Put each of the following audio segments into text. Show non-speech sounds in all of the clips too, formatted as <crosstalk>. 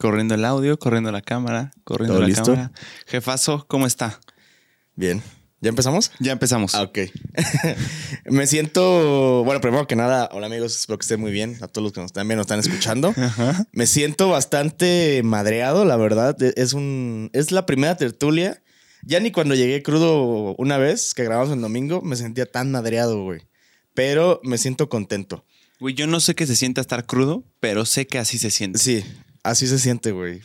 Corriendo el audio, corriendo la cámara, corriendo ¿Todo la listo? cámara. Jefazo, ¿cómo está? Bien. ¿Ya empezamos? Ya empezamos. Ah, ok. <laughs> Me siento. Bueno, primero que nada, hola amigos, espero que estén muy bien. A todos los que nos también nos están escuchando. <laughs> Ajá. Me siento bastante madreado, la verdad. E- Es un. Es la primera tertulia. Ya ni cuando llegué crudo una vez que grabamos el domingo, me sentía tan madreado, güey. Pero me siento contento. Güey, yo no sé qué se siente estar crudo, pero sé que así se siente. Sí, así se siente, güey.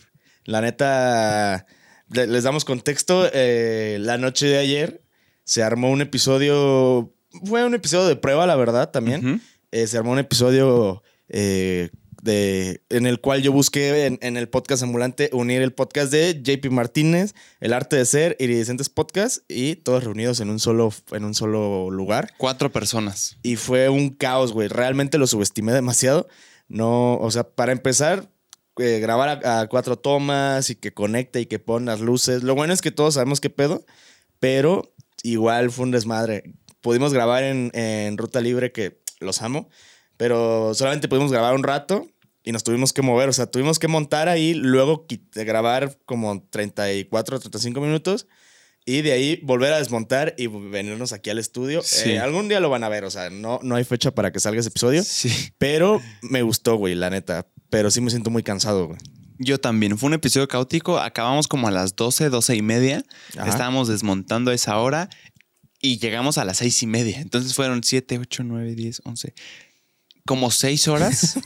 La neta, le- les damos contexto. eh, la noche de ayer se armó un episodio. Fue un episodio de prueba, la verdad, también. Eh, se armó un episodio eh, de, en el cual yo busqué en, en el podcast ambulante unir el podcast de JP Martínez, El Arte de Ser, Iridescentes Podcast y todos reunidos en un solo, en un solo lugar. Cuatro personas. Y fue un caos, güey. Realmente lo subestimé demasiado. No, o sea, para empezar, eh, grabar a, a cuatro tomas y que conecte y que pone las luces. Lo bueno es que todos sabemos qué pedo, pero igual fue un desmadre. Pudimos grabar en, en Ruta Libre, que los amo, pero solamente pudimos grabar un rato y nos tuvimos que mover. O sea, tuvimos que montar ahí, luego grabar como 34, 35 minutos. Y de ahí volver a desmontar y venirnos aquí al estudio. Sí. Eh, algún día lo van a ver, o sea, no, no hay fecha para que salga ese episodio. Sí. Pero me gustó, güey, la neta. Pero sí me siento muy cansado, güey. Yo también. Fue un episodio caótico. Acabamos como a las 12, 12 y media. Ajá. Estábamos desmontando esa hora y llegamos a las seis y media. Entonces fueron 7, 8, 9, 10, 11. Como seis horas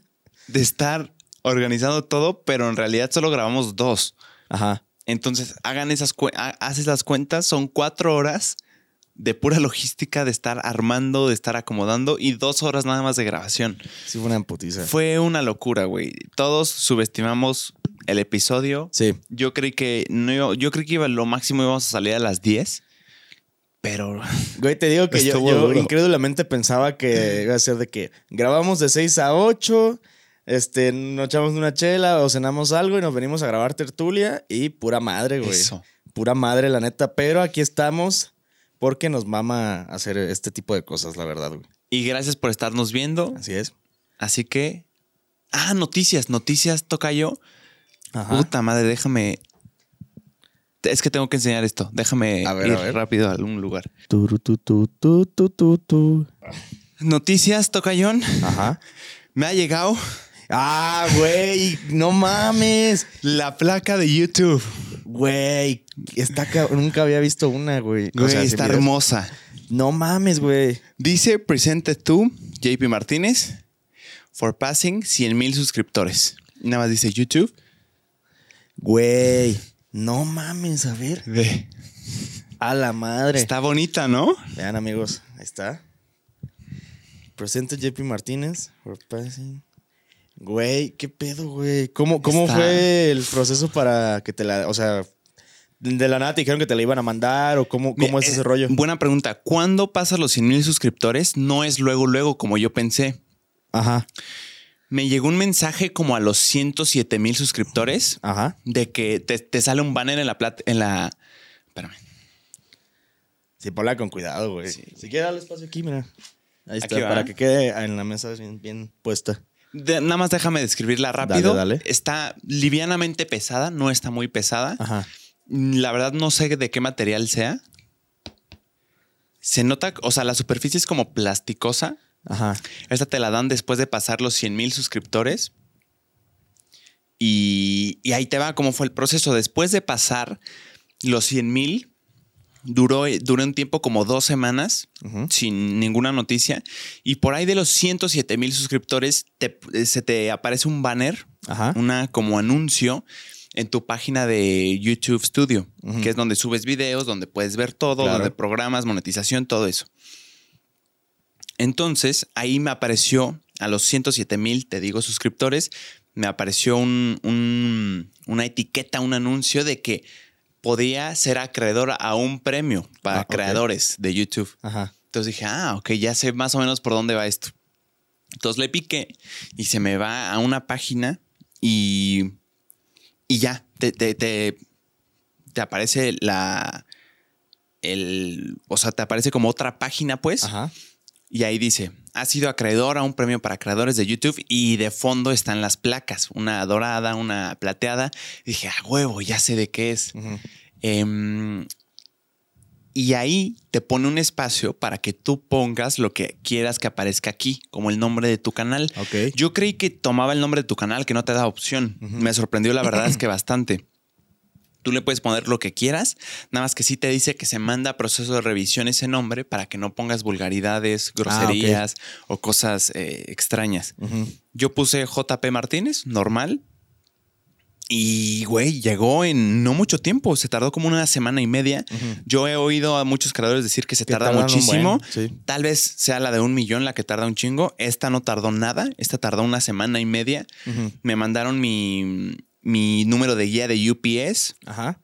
<laughs> de estar organizando todo, pero en realidad solo grabamos dos. Ajá. Entonces, hagan esas haces las cuentas, son cuatro horas de pura logística, de estar armando, de estar acomodando y dos horas nada más de grabación. Sí, fue una putiza. Fue una locura, güey. Todos subestimamos el episodio. Sí. Yo creí que no yo creí que iba lo máximo íbamos a salir a las 10, pero <laughs> Güey, te digo que yo, incrédulamente pensaba que <laughs> iba a ser de que grabamos de 6 a 8, este, nos echamos una chela o cenamos algo y nos venimos a grabar tertulia y pura madre, güey. eso. Pura madre, la neta. Pero aquí estamos porque nos mama hacer este tipo de cosas, la verdad, güey. Y gracias por estarnos viendo. Así es. Así que ah, noticias, noticias toca yo. Ajá. Puta madre, déjame es que tengo que enseñar esto. Déjame A ver, ir a ver. rápido a algún lugar. Turu, tu, tu, tu, tu, tu, tu. Noticias, Tocayón. Ajá. Me ha llegado Ah, güey, no mames. la placa de YouTube. Güey, está nunca había visto una, güey. Güey, O sea, está hermosa. No mames, güey. Dice Presented to JP Martínez for passing 100 mil suscriptores. Nada más dice YouTube. Güey, no mames, a ver. Ve. A la madre. Está bonita, ¿no? Vean, amigos, ahí está. Presente JP Martínez. for passing. Güey, qué pedo, güey. ¿Cómo, cómo Está- fue el proceso para que te la. O sea, de la nada te dijeron que te la iban a mandar o cómo, cómo Mira, es eh, ese rollo? Buena pregunta. ¿Cuándo pasas los 100 mil suscriptores? No es luego, luego, como yo pensé. Ajá, Me llegó un mensaje como a los 107 mil suscriptores ajá. de que te, te sale un banner en la plata, en la. Espérame. Sí, ponla con cuidado, güey. Sí. Si quieres darle espacio aquí, mira. Ahí está, Aquí para que quede en la mesa bien, bien puesta. De- nada más déjame describirla rápido. Dale, dale. Está livianamente pesada, no está muy pesada. Ajá. La verdad no sé de qué material sea. Se nota, o sea, la superficie es como plasticosa. Ajá. Esta te la dan después de pasar los 100 mil suscriptores. Y, y ahí te va cómo fue el proceso. Después de pasar los 100 mil, duró, duró un tiempo como dos semanas sin ninguna noticia. Y por ahí de los 107 mil suscriptores, te- se te aparece un banner, Ajá. una como anuncio en tu página de YouTube Studio, que es donde subes videos, donde puedes ver todo, Claro. donde programas, monetización, todo eso. Entonces, ahí me apareció a los 107 mil, te digo, suscriptores, me apareció un- un- una etiqueta, un anuncio de que podía ser acreedor a un premio para Ah, creadores de YouTube. Ajá. Entonces dije, ah, ok, ya sé más o menos por dónde va esto. Entonces le piqué y se me va a una página y, y ya, te, te, te, te aparece la... El, o sea, te aparece como otra página, pues, Ajá. y ahí dice, ha sido acreedor a un premio para creadores de YouTube y de fondo están las placas, una dorada, una plateada. dije, a huevo, ya sé de qué es. Em, y ahí te pone un espacio para que tú pongas lo que quieras que aparezca aquí, como el nombre de tu canal. Ok. Yo creí que tomaba el nombre de tu canal, que no te da opción. Me sorprendió, la verdad es que bastante. Tú le puedes poner lo que quieras, nada más que sí te dice que se manda a proceso de revisión ese nombre para que no pongas vulgaridades, groserías o cosas eh, extrañas. Yo puse JP Martínez, normal. Y, güey, llegó en no mucho tiempo. Se tardó como una semana y media. Yo he oído a muchos creadores decir que se Que tarda muchísimo. buen, sí. Tal vez sea la de un millón la que tarda un chingo. Esta no tardó nada. Esta tardó una semana y media. Me mandaron mi, mi número de guía de UPS. Ajá.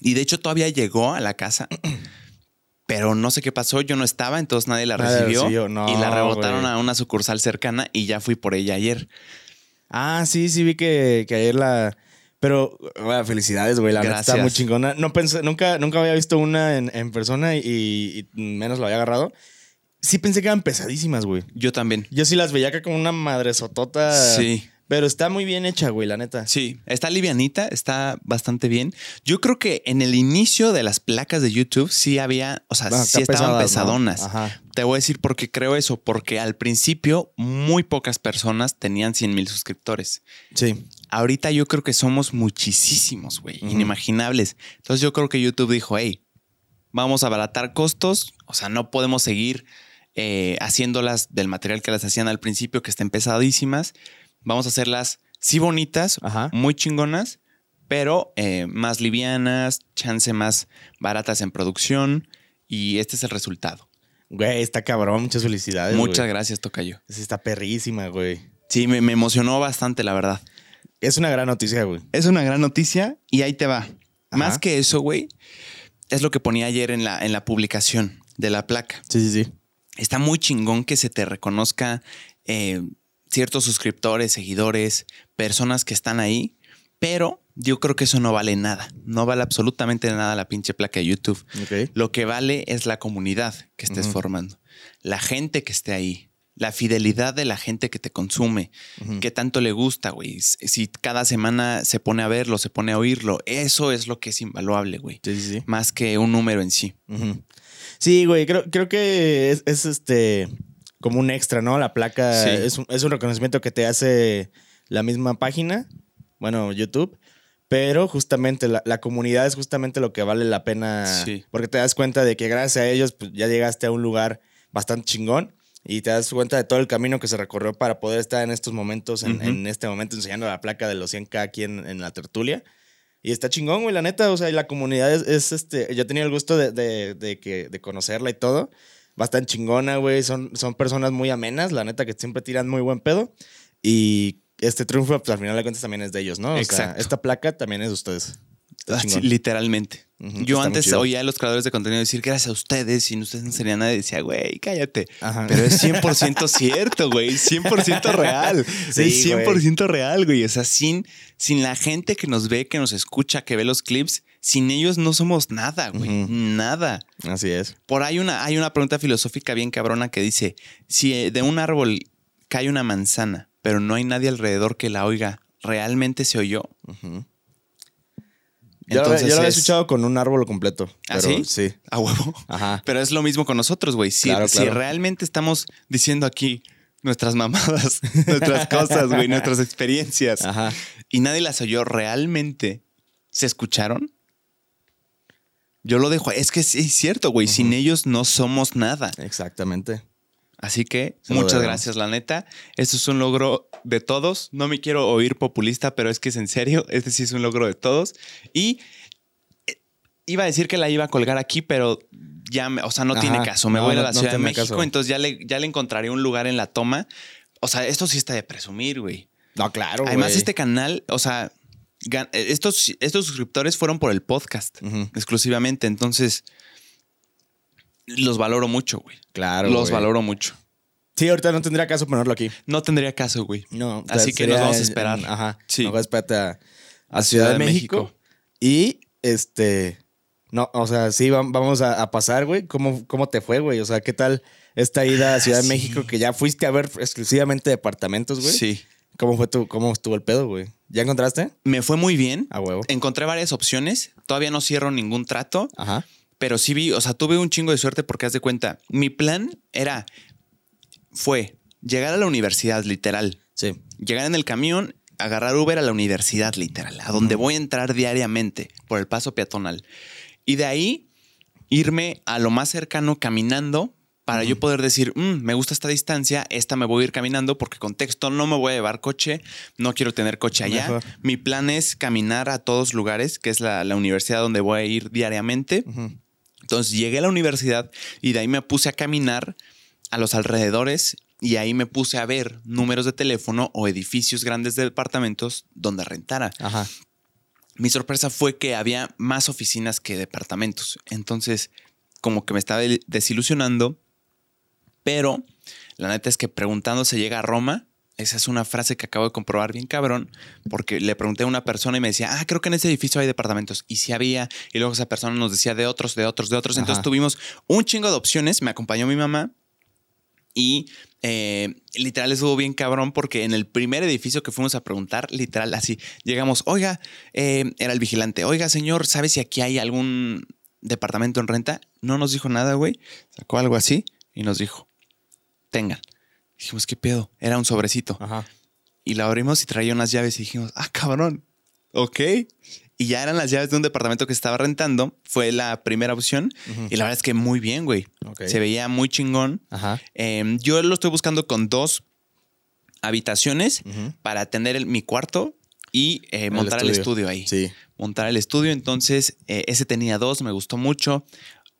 Y de hecho todavía llegó a la casa. <clears throat> Pero no sé qué pasó, yo no estaba, entonces nadie la Nadie recibió. recibió. No, y la rebotaron a una sucursal cercana y ya fui por ella ayer. Ah, sí, sí vi que, que ayer la. Pero, bueno, felicidades, güey. La neta está muy chingona. No pensé, nunca, nunca había visto una en, en persona y, y menos la había agarrado. Sí pensé que eran pesadísimas, güey. Yo también. Yo sí las veía acá como una madre sotota. Sí. Pero está muy bien hecha, güey, la neta. Sí, está livianita, está bastante bien. Yo creo que en el inicio de las placas de YouTube sí había, o sea, Ah, sí estaban pesadonas. Ajá. Te voy a decir por qué creo eso, porque al principio muy pocas personas tenían 100 mil suscriptores. Sí. Ahorita yo creo que somos muchísimos, güey, inimaginables. Entonces yo creo que YouTube dijo, hey, vamos a abaratar costos, o sea, no podemos seguir eh, haciéndolas del material que las hacían al principio, que estén pesadísimas. Vamos a hacerlas sí bonitas, Ajá. muy chingonas, pero eh, más livianas, chance más baratas en producción. Y este es el resultado. Güey, está cabrón. Muchas felicidades. Muchas güey. gracias, Tocayo. Está perrísima, güey. Sí, me, me emocionó bastante, la verdad. Es una gran noticia, güey. Es una gran noticia y ahí te va. Ajá. Más que eso, güey, es lo que ponía ayer en la, en la publicación de la placa. Sí, sí, sí. Está muy chingón que se te reconozca eh, ciertos suscriptores, seguidores, personas que están ahí, pero yo creo que eso no vale nada. No vale absolutamente nada la pinche placa de YouTube. Lo que vale es la comunidad que estés formando, la gente que esté ahí, la fidelidad de la gente que te consume, Ujú. qué tanto le gusta, güey. Si cada semana se pone a verlo, se pone a oírlo, eso es lo que es invaluable, güey. Sí, sí, sí. Más que un número en sí. Sí, güey, creo, creo que es, es, este como un extra, ¿no? La placa Sí. es, un, es un reconocimiento que te hace la misma página, bueno, YouTube, pero justamente la, la comunidad es justamente lo que vale la pena, Sí. porque te das cuenta de que gracias a ellos pues, ya llegaste a un lugar bastante chingón y te das cuenta de todo el camino que se recorrió para poder estar en estos momentos, en, este momento enseñando la placa de los 100K aquí en, en la tertulia. Y está chingón, güey, la neta. O sea, y la comunidad es, es, este. Yo tenía el gusto de, de, de que, de conocerla y todo. Bastante chingona, güey. Son, son personas muy amenas, la neta, que siempre tiran muy buen pedo. Y este triunfo, pues al final de cuentas también es de ellos, ¿no? O sea, Exacto. esta placa también es de ustedes. Chingón. literalmente. Yo está antes oía a los creadores de contenido decir gracias a ustedes y ustedes no serían nadie. Decía, güey, cállate. Ajá. Pero es 100% cierto, güey. 100% <laughs> real. Sí, es güey. 100% real, güey. O sea, sin, sin la gente que nos ve, que nos escucha, que ve los clips, sin ellos no somos nada, güey. Nada. Así es. Por ahí una, hay una pregunta filosófica bien cabrona que dice: si eh, de un árbol cae una manzana, pero no hay nadie alrededor que la oiga, ¿realmente se oyó? Yo, lo- Entonces yo lo había es- escuchado con un árbol completo. ¿Ah, sí? Sí. A huevo. Ajá. <laughs> Pero es lo mismo con nosotros, güey. Si, Claro, si claro. realmente estamos diciendo aquí nuestras mamadas, <laughs> nuestras cosas, güey, nuestras experiencias, Ajá. y nadie las oyó, ¿realmente se escucharon? Yo lo dejo. Es que sí, es cierto, güey. Sin ellos no somos nada. Exactamente. Así que Se muchas gracias, la neta. Esto es un logro de todos. No me quiero oír populista, pero es que es en serio. <laughs> Este sí es un logro de todos. Y eh, iba a decir que la iba a colgar aquí, pero ya, me- o sea, no Ajá. tiene caso. Me No, voy a la no Ciudad de México, caso. entonces ya le, ya le encontraré un lugar en la toma. O sea, esto sí está de presumir, güey. No, claro, Además, este canal, o sea, estos, estos suscriptores fueron por el podcast exclusivamente. Entonces, los valoro mucho, güey. Claro. los güey. valoro mucho. Sí, ahorita no tendría caso ponerlo aquí. No tendría caso, güey. No. Así que nos vamos a esperar. ajá. Sí. Mejor espérate a, a Ciudad de México. Y este. No, o sea, sí, vam- vamos a, a pasar, güey. ¿Cómo, ¿Cómo te fue, güey? O sea, ¿qué tal esta ida a Ciudad Ah, de sí. México que ya fuiste a ver exclusivamente departamentos, güey. Sí. ¿Cómo fue tu, cómo estuvo el pedo, güey? ¿Ya encontraste? Me fue muy bien. A huevo. Encontré varias opciones. Todavía no cierro ningún trato, Ajá. pero sí vi, o sea, tuve un chingo de suerte porque haz de cuenta, mi plan era, fue llegar a la universidad, literal. Sí. Llegar en el camión, agarrar Uber a la universidad, literal, a donde voy a entrar diariamente por el paso peatonal. Y de ahí irme a lo más cercano caminando para yo poder decir, "Mm, me gusta esta distancia, esta me voy a ir caminando porque contexto, no me voy a llevar coche, no quiero tener coche allá. Mejor. Mi plan es caminar a todos lugares, que es la, la universidad donde voy a ir diariamente. Entonces llegué a la universidad y de ahí me puse a caminar a los alrededores y ahí me puse a ver números de teléfono o edificios grandes de departamentos donde rentara. Ajá. Mi sorpresa fue que había más oficinas que departamentos. Entonces, como que me estaba desilusionando, pero la neta es que preguntando se llega a Roma. Esa es una frase que acabo de comprobar bien cabrón, porque le pregunté a una persona y me decía, ah, creo que en ese edificio hay departamentos. Y sí había, y luego esa persona nos decía de otros, de otros, de otros. Entonces tuvimos un chingo de opciones. Me acompañó mi mamá y eh, literal estuvo bien cabrón porque en el primer edificio que fuimos a preguntar, literal así, llegamos, oiga, eh, era el vigilante, oiga señor, ¿sabe si aquí hay algún departamento en renta? No nos dijo nada, güey. Sacó algo así y nos dijo, tengan. Dijimos, ¿qué pedo? Era un sobrecito. Ajá. Y la abrimos y traía unas llaves y dijimos, ah, cabrón, ok. Y ya eran las llaves de un departamento que estaba rentando. Fue la primera opción. Y la verdad es que muy bien, güey. Se veía muy chingón. Ajá. Eh, yo lo estoy buscando con dos habitaciones para tener el- mi cuarto y eh, montar el estudio ahí. Sí. Montar el estudio. Entonces, eh, ese tenía dos, me gustó mucho.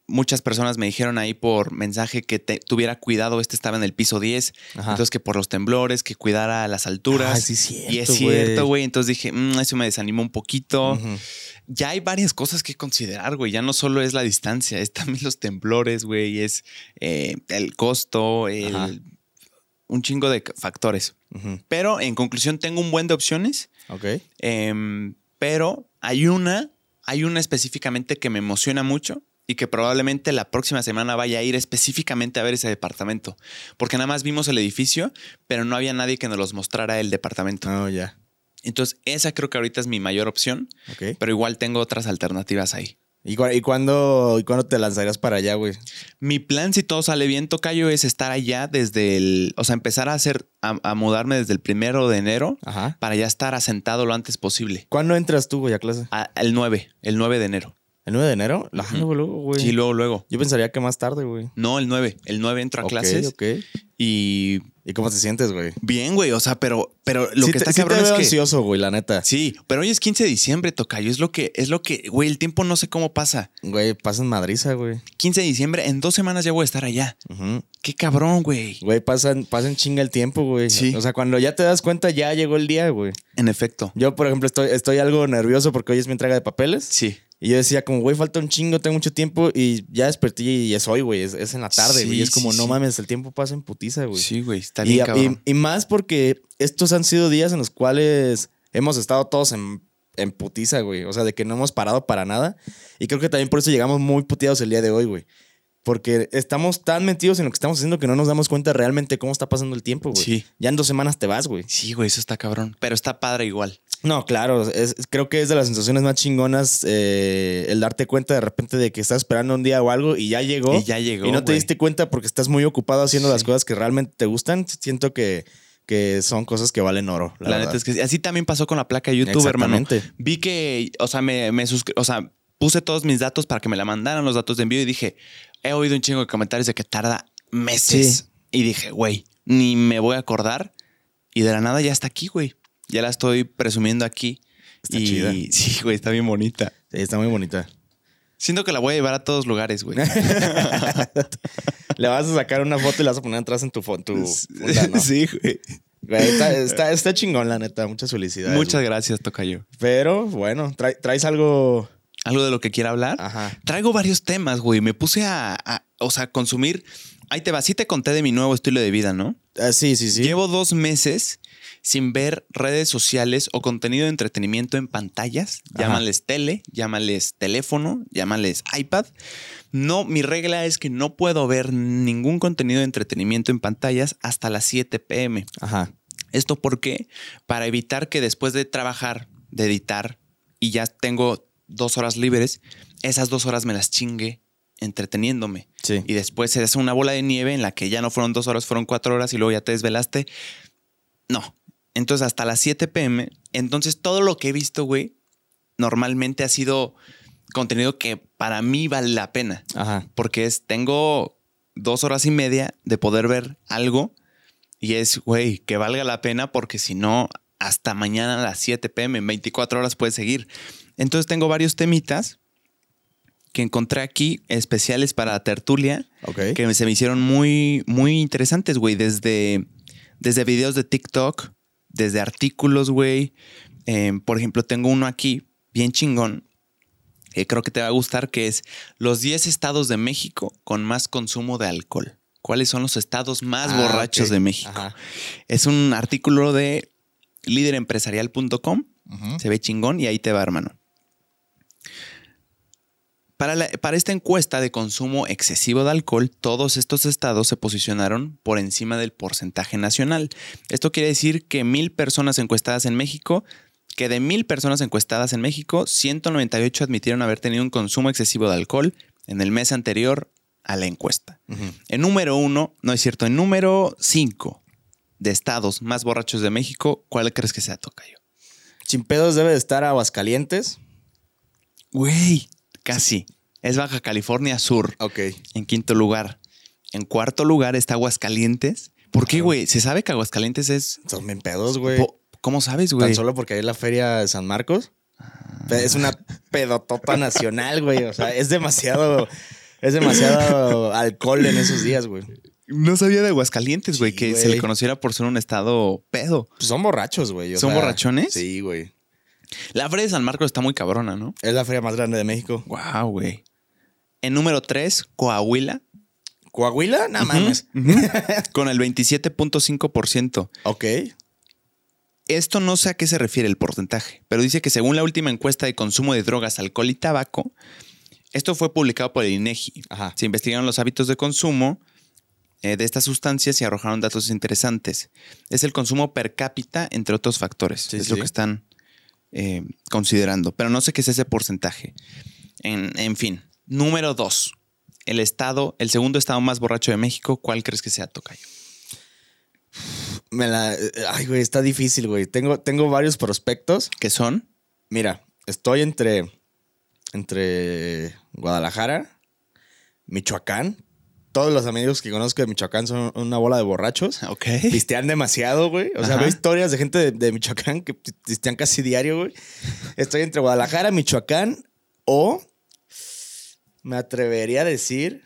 Muchas personas me dijeron ahí por mensaje que te- tuviera cuidado. Este estaba en el piso 10. Ajá. Entonces, que por los temblores, que cuidara las alturas. Ah, sí, cierto, y es cierto, güey. Entonces dije, "Mm, eso me desanimó un poquito. Ya hay varias cosas que considerar, güey. Ya no solo es la distancia, es también los temblores, güey. Es eh, el costo, el- Ajá. un chingo de factores. Pero en conclusión, tengo un buen de opciones. Ok. em, pero hay una, hay una específicamente que me emociona mucho y que probablemente la próxima semana vaya a ir específicamente a ver ese departamento. Porque nada más vimos el edificio, pero no había nadie que nos los mostrara el departamento. Oh, ya. Entonces, esa creo que ahorita es mi mayor opción, Ok. pero igual tengo otras alternativas ahí. ¿Y, cu- y cuándo, ¿Y cuándo te lanzarías para allá, güey? Mi plan, si todo sale bien, Tocayo, es estar allá desde el. O sea, empezar a hacer. a, a mudarme desde el primero de enero Ajá. para ya estar asentado lo antes posible. ¿Cuándo entras tú, güey, a clase? A- el 9, el 9 de enero. ¿El 9 de enero? La Ujú. luego, luego, güey. Sí, luego, luego. Yo pensaría que más tarde, güey. No, el 9. El 9 entro a Ok, clases ok. y. ¿Y cómo te sientes, güey? Bien, güey. O sea, pero, pero lo Sí que te- está sí te cabrón veo es que. ansioso, güey, la neta. Sí, pero hoy es 15 de diciembre, Tocayo. Es lo que, es lo que, güey, el tiempo no sé cómo pasa. Güey, pasan madriza, güey. 15 de diciembre, en dos semanas ya voy a estar allá. Ujú. Qué cabrón, güey. Güey, pasan, pasan chinga el tiempo, güey. Sí. O sea, cuando ya te das cuenta, ya llegó el día, güey. En efecto. Yo, por ejemplo, estoy, estoy algo nervioso porque hoy es mi entrega de papeles. Sí. Y yo decía, como, güey, falta un chingo, tengo mucho tiempo. Y ya desperté y es hoy, güey. Es, es en la tarde, Sí, güey. Y es como, sí, no sí. mames, el tiempo pasa en putiza, güey. Sí, güey. Está bien, y- cabrón. y más porque estos han sido días en los cuales hemos estado todos en, en putiza, güey. O sea, de que no hemos parado para nada. Y creo que también por eso llegamos muy puteados el día de hoy, güey. Porque estamos tan metidos en lo que estamos haciendo que no nos damos cuenta realmente cómo está pasando el tiempo, güey. Sí. Ya en dos semanas te vas, güey. Sí, güey, eso está cabrón. Pero está padre igual. No, claro, es- creo que es de las sensaciones más chingonas eh, el darte cuenta de repente de que estás esperando un día o algo y ya llegó. Y ya llegó. Y no te diste cuenta porque estás muy ocupado haciendo las cosas que realmente te gustan. Siento que, que son cosas que valen oro. La, neta es que sí. así también pasó con la placa de YouTube, hermano. Vi que, o sea, me, me o sea, puse todos mis datos para que me la mandaran los datos de envío y dije, he oído un chingo de comentarios de que tarda meses. Sí. Y dije, güey, ni me voy a acordar. Y de la nada ya está aquí, güey. Ya la estoy presumiendo aquí. Está y chida. <laughs> sí, güey, está bien bonita. Sí, está muy bonita. Siento que la voy a llevar a todos lugares, güey. <laughs> Le vas a sacar una foto y la vas a poner atrás en tu, fo- tu funda, ¿no? <laughs> sí, güey. Güey, está, está, está chingón, la neta. Muchas felicidades. Muchas güey. gracias, Tocayo. Pero bueno, trae- traes algo. ¿Algo de lo que quiera hablar? Ajá. Traigo varios temas, güey. Me puse a, a- o sea, consumir. Ahí te va. Sí te conté de mi nuevo estilo de vida, ¿no? Ah, sí, sí, sí. Llevo dos meses sin ver redes sociales o contenido de entretenimiento en pantallas. Ajá. Llámales tele, llámales teléfono, llámales iPad. No, mi regla es que no puedo ver ningún contenido de entretenimiento en pantallas hasta las 7 pm. Ajá. ¿Esto por qué? Para evitar que después de trabajar, de editar y ya tengo dos horas libres, esas dos horas me las chingue entreteniéndome. Sí. Y después se hace una bola de nieve en la que ya no fueron dos horas, fueron cuatro horas y luego ya te desvelaste. No. Entonces hasta las 7 pm. Entonces todo lo que he visto, güey, normalmente ha sido contenido que para mí vale la pena. Ajá. Porque es, tengo dos horas y media de poder ver algo y es, güey, que valga la pena porque si no, hasta mañana a las 7 pm, en 24 horas puedes seguir. Entonces tengo varios temitas que encontré aquí especiales para tertulia Ok. que se me hicieron muy, muy interesantes, güey. Desde, desde videos de TikTok, desde artículos, güey. Eh, por ejemplo, tengo uno aquí, bien chingón, que creo que te va a gustar, que es los 10 estados de México con más consumo de alcohol. ¿Cuáles son los estados más Ah, borrachos de México? Ajá. Es un artículo de líderempresarial.com. Se ve chingón y ahí te va, hermano. Para, la- para esta encuesta de consumo excesivo de alcohol, todos estos estados se posicionaron por encima del porcentaje nacional. Esto quiere decir que mil personas encuestadas en México, que de mil personas encuestadas en México, 198 admitieron haber tenido un consumo excesivo de alcohol en el mes anterior a la encuesta. En número uno, no es cierto, en número cinco de estados más borrachos de México, ¿cuál crees que sea, Tocayo? Sin pedos debe de estar Aguascalientes. Güey, casi. Es Baja California Sur, Ok. en quinto lugar. En cuarto lugar está Aguascalientes. ¿Por qué, güey? Se sabe que Aguascalientes es... Son bien pedos, güey. ¿Cómo sabes, güey? Tan solo porque hay la feria de San Marcos. Es una pedotota nacional, güey. O sea, es demasiado. Es demasiado alcohol en esos días, güey. No sabía de Aguascalientes, güey, Sí, que se le conociera por ser un estado pedo. Pues son borrachos, güey. ¿Son sea, borrachones? Sí, güey. La Feria de San Marcos está muy cabrona, ¿no? Es la feria más grande de México. Wow, güey. En número tres, Coahuila. ¿Coahuila? No mames. <laughs> Con el 27.5%. Ok. Esto no sé a qué se refiere el porcentaje, pero dice que según la última encuesta de consumo de drogas, alcohol y tabaco, esto fue publicado por el INEGI. Ajá. Se investigaron los hábitos de consumo eh, de estas sustancias y arrojaron datos interesantes. Es el consumo per cápita, entre otros factores. Sí, es sí. lo que están eh, considerando, pero no sé qué es ese porcentaje. En, en fin, número dos. El estado, el segundo estado más borracho de México, ¿cuál crees que sea, Tocayo? Me la. Ay, güey, está difícil, güey. Tengo, tengo varios prospectos. ¿Qué son? Mira, estoy entre. Entre Guadalajara, Michoacán. Todos los amigos que conozco de Michoacán son una bola de borrachos. Ok. Pistean demasiado, güey. O sea, Ajá. veo historias de gente de, de Michoacán que pistean casi diario, güey. Estoy entre Guadalajara, Michoacán o me atrevería a decir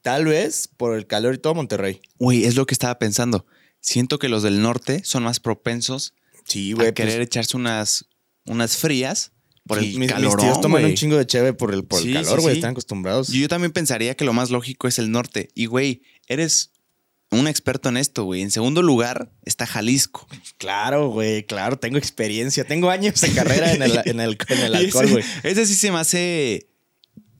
tal vez por el calor y todo Monterrey. Güey, es lo que estaba pensando. Siento que los del norte son más propensos Sí, a querer pues, echarse unas, unas frías por el mis, calor. mis tíos toman un chingo de cheve por el, por Sí, el calor, güey. sí. Están acostumbrados. Yo también pensaría que lo más lógico es el norte. Y, güey, eres un experto en esto, güey. En segundo lugar está Jalisco. Claro, güey, claro. Tengo experiencia. Tengo años de carrera en el, <laughs> en el, en el Y alcohol, güey. Ese sí se me hace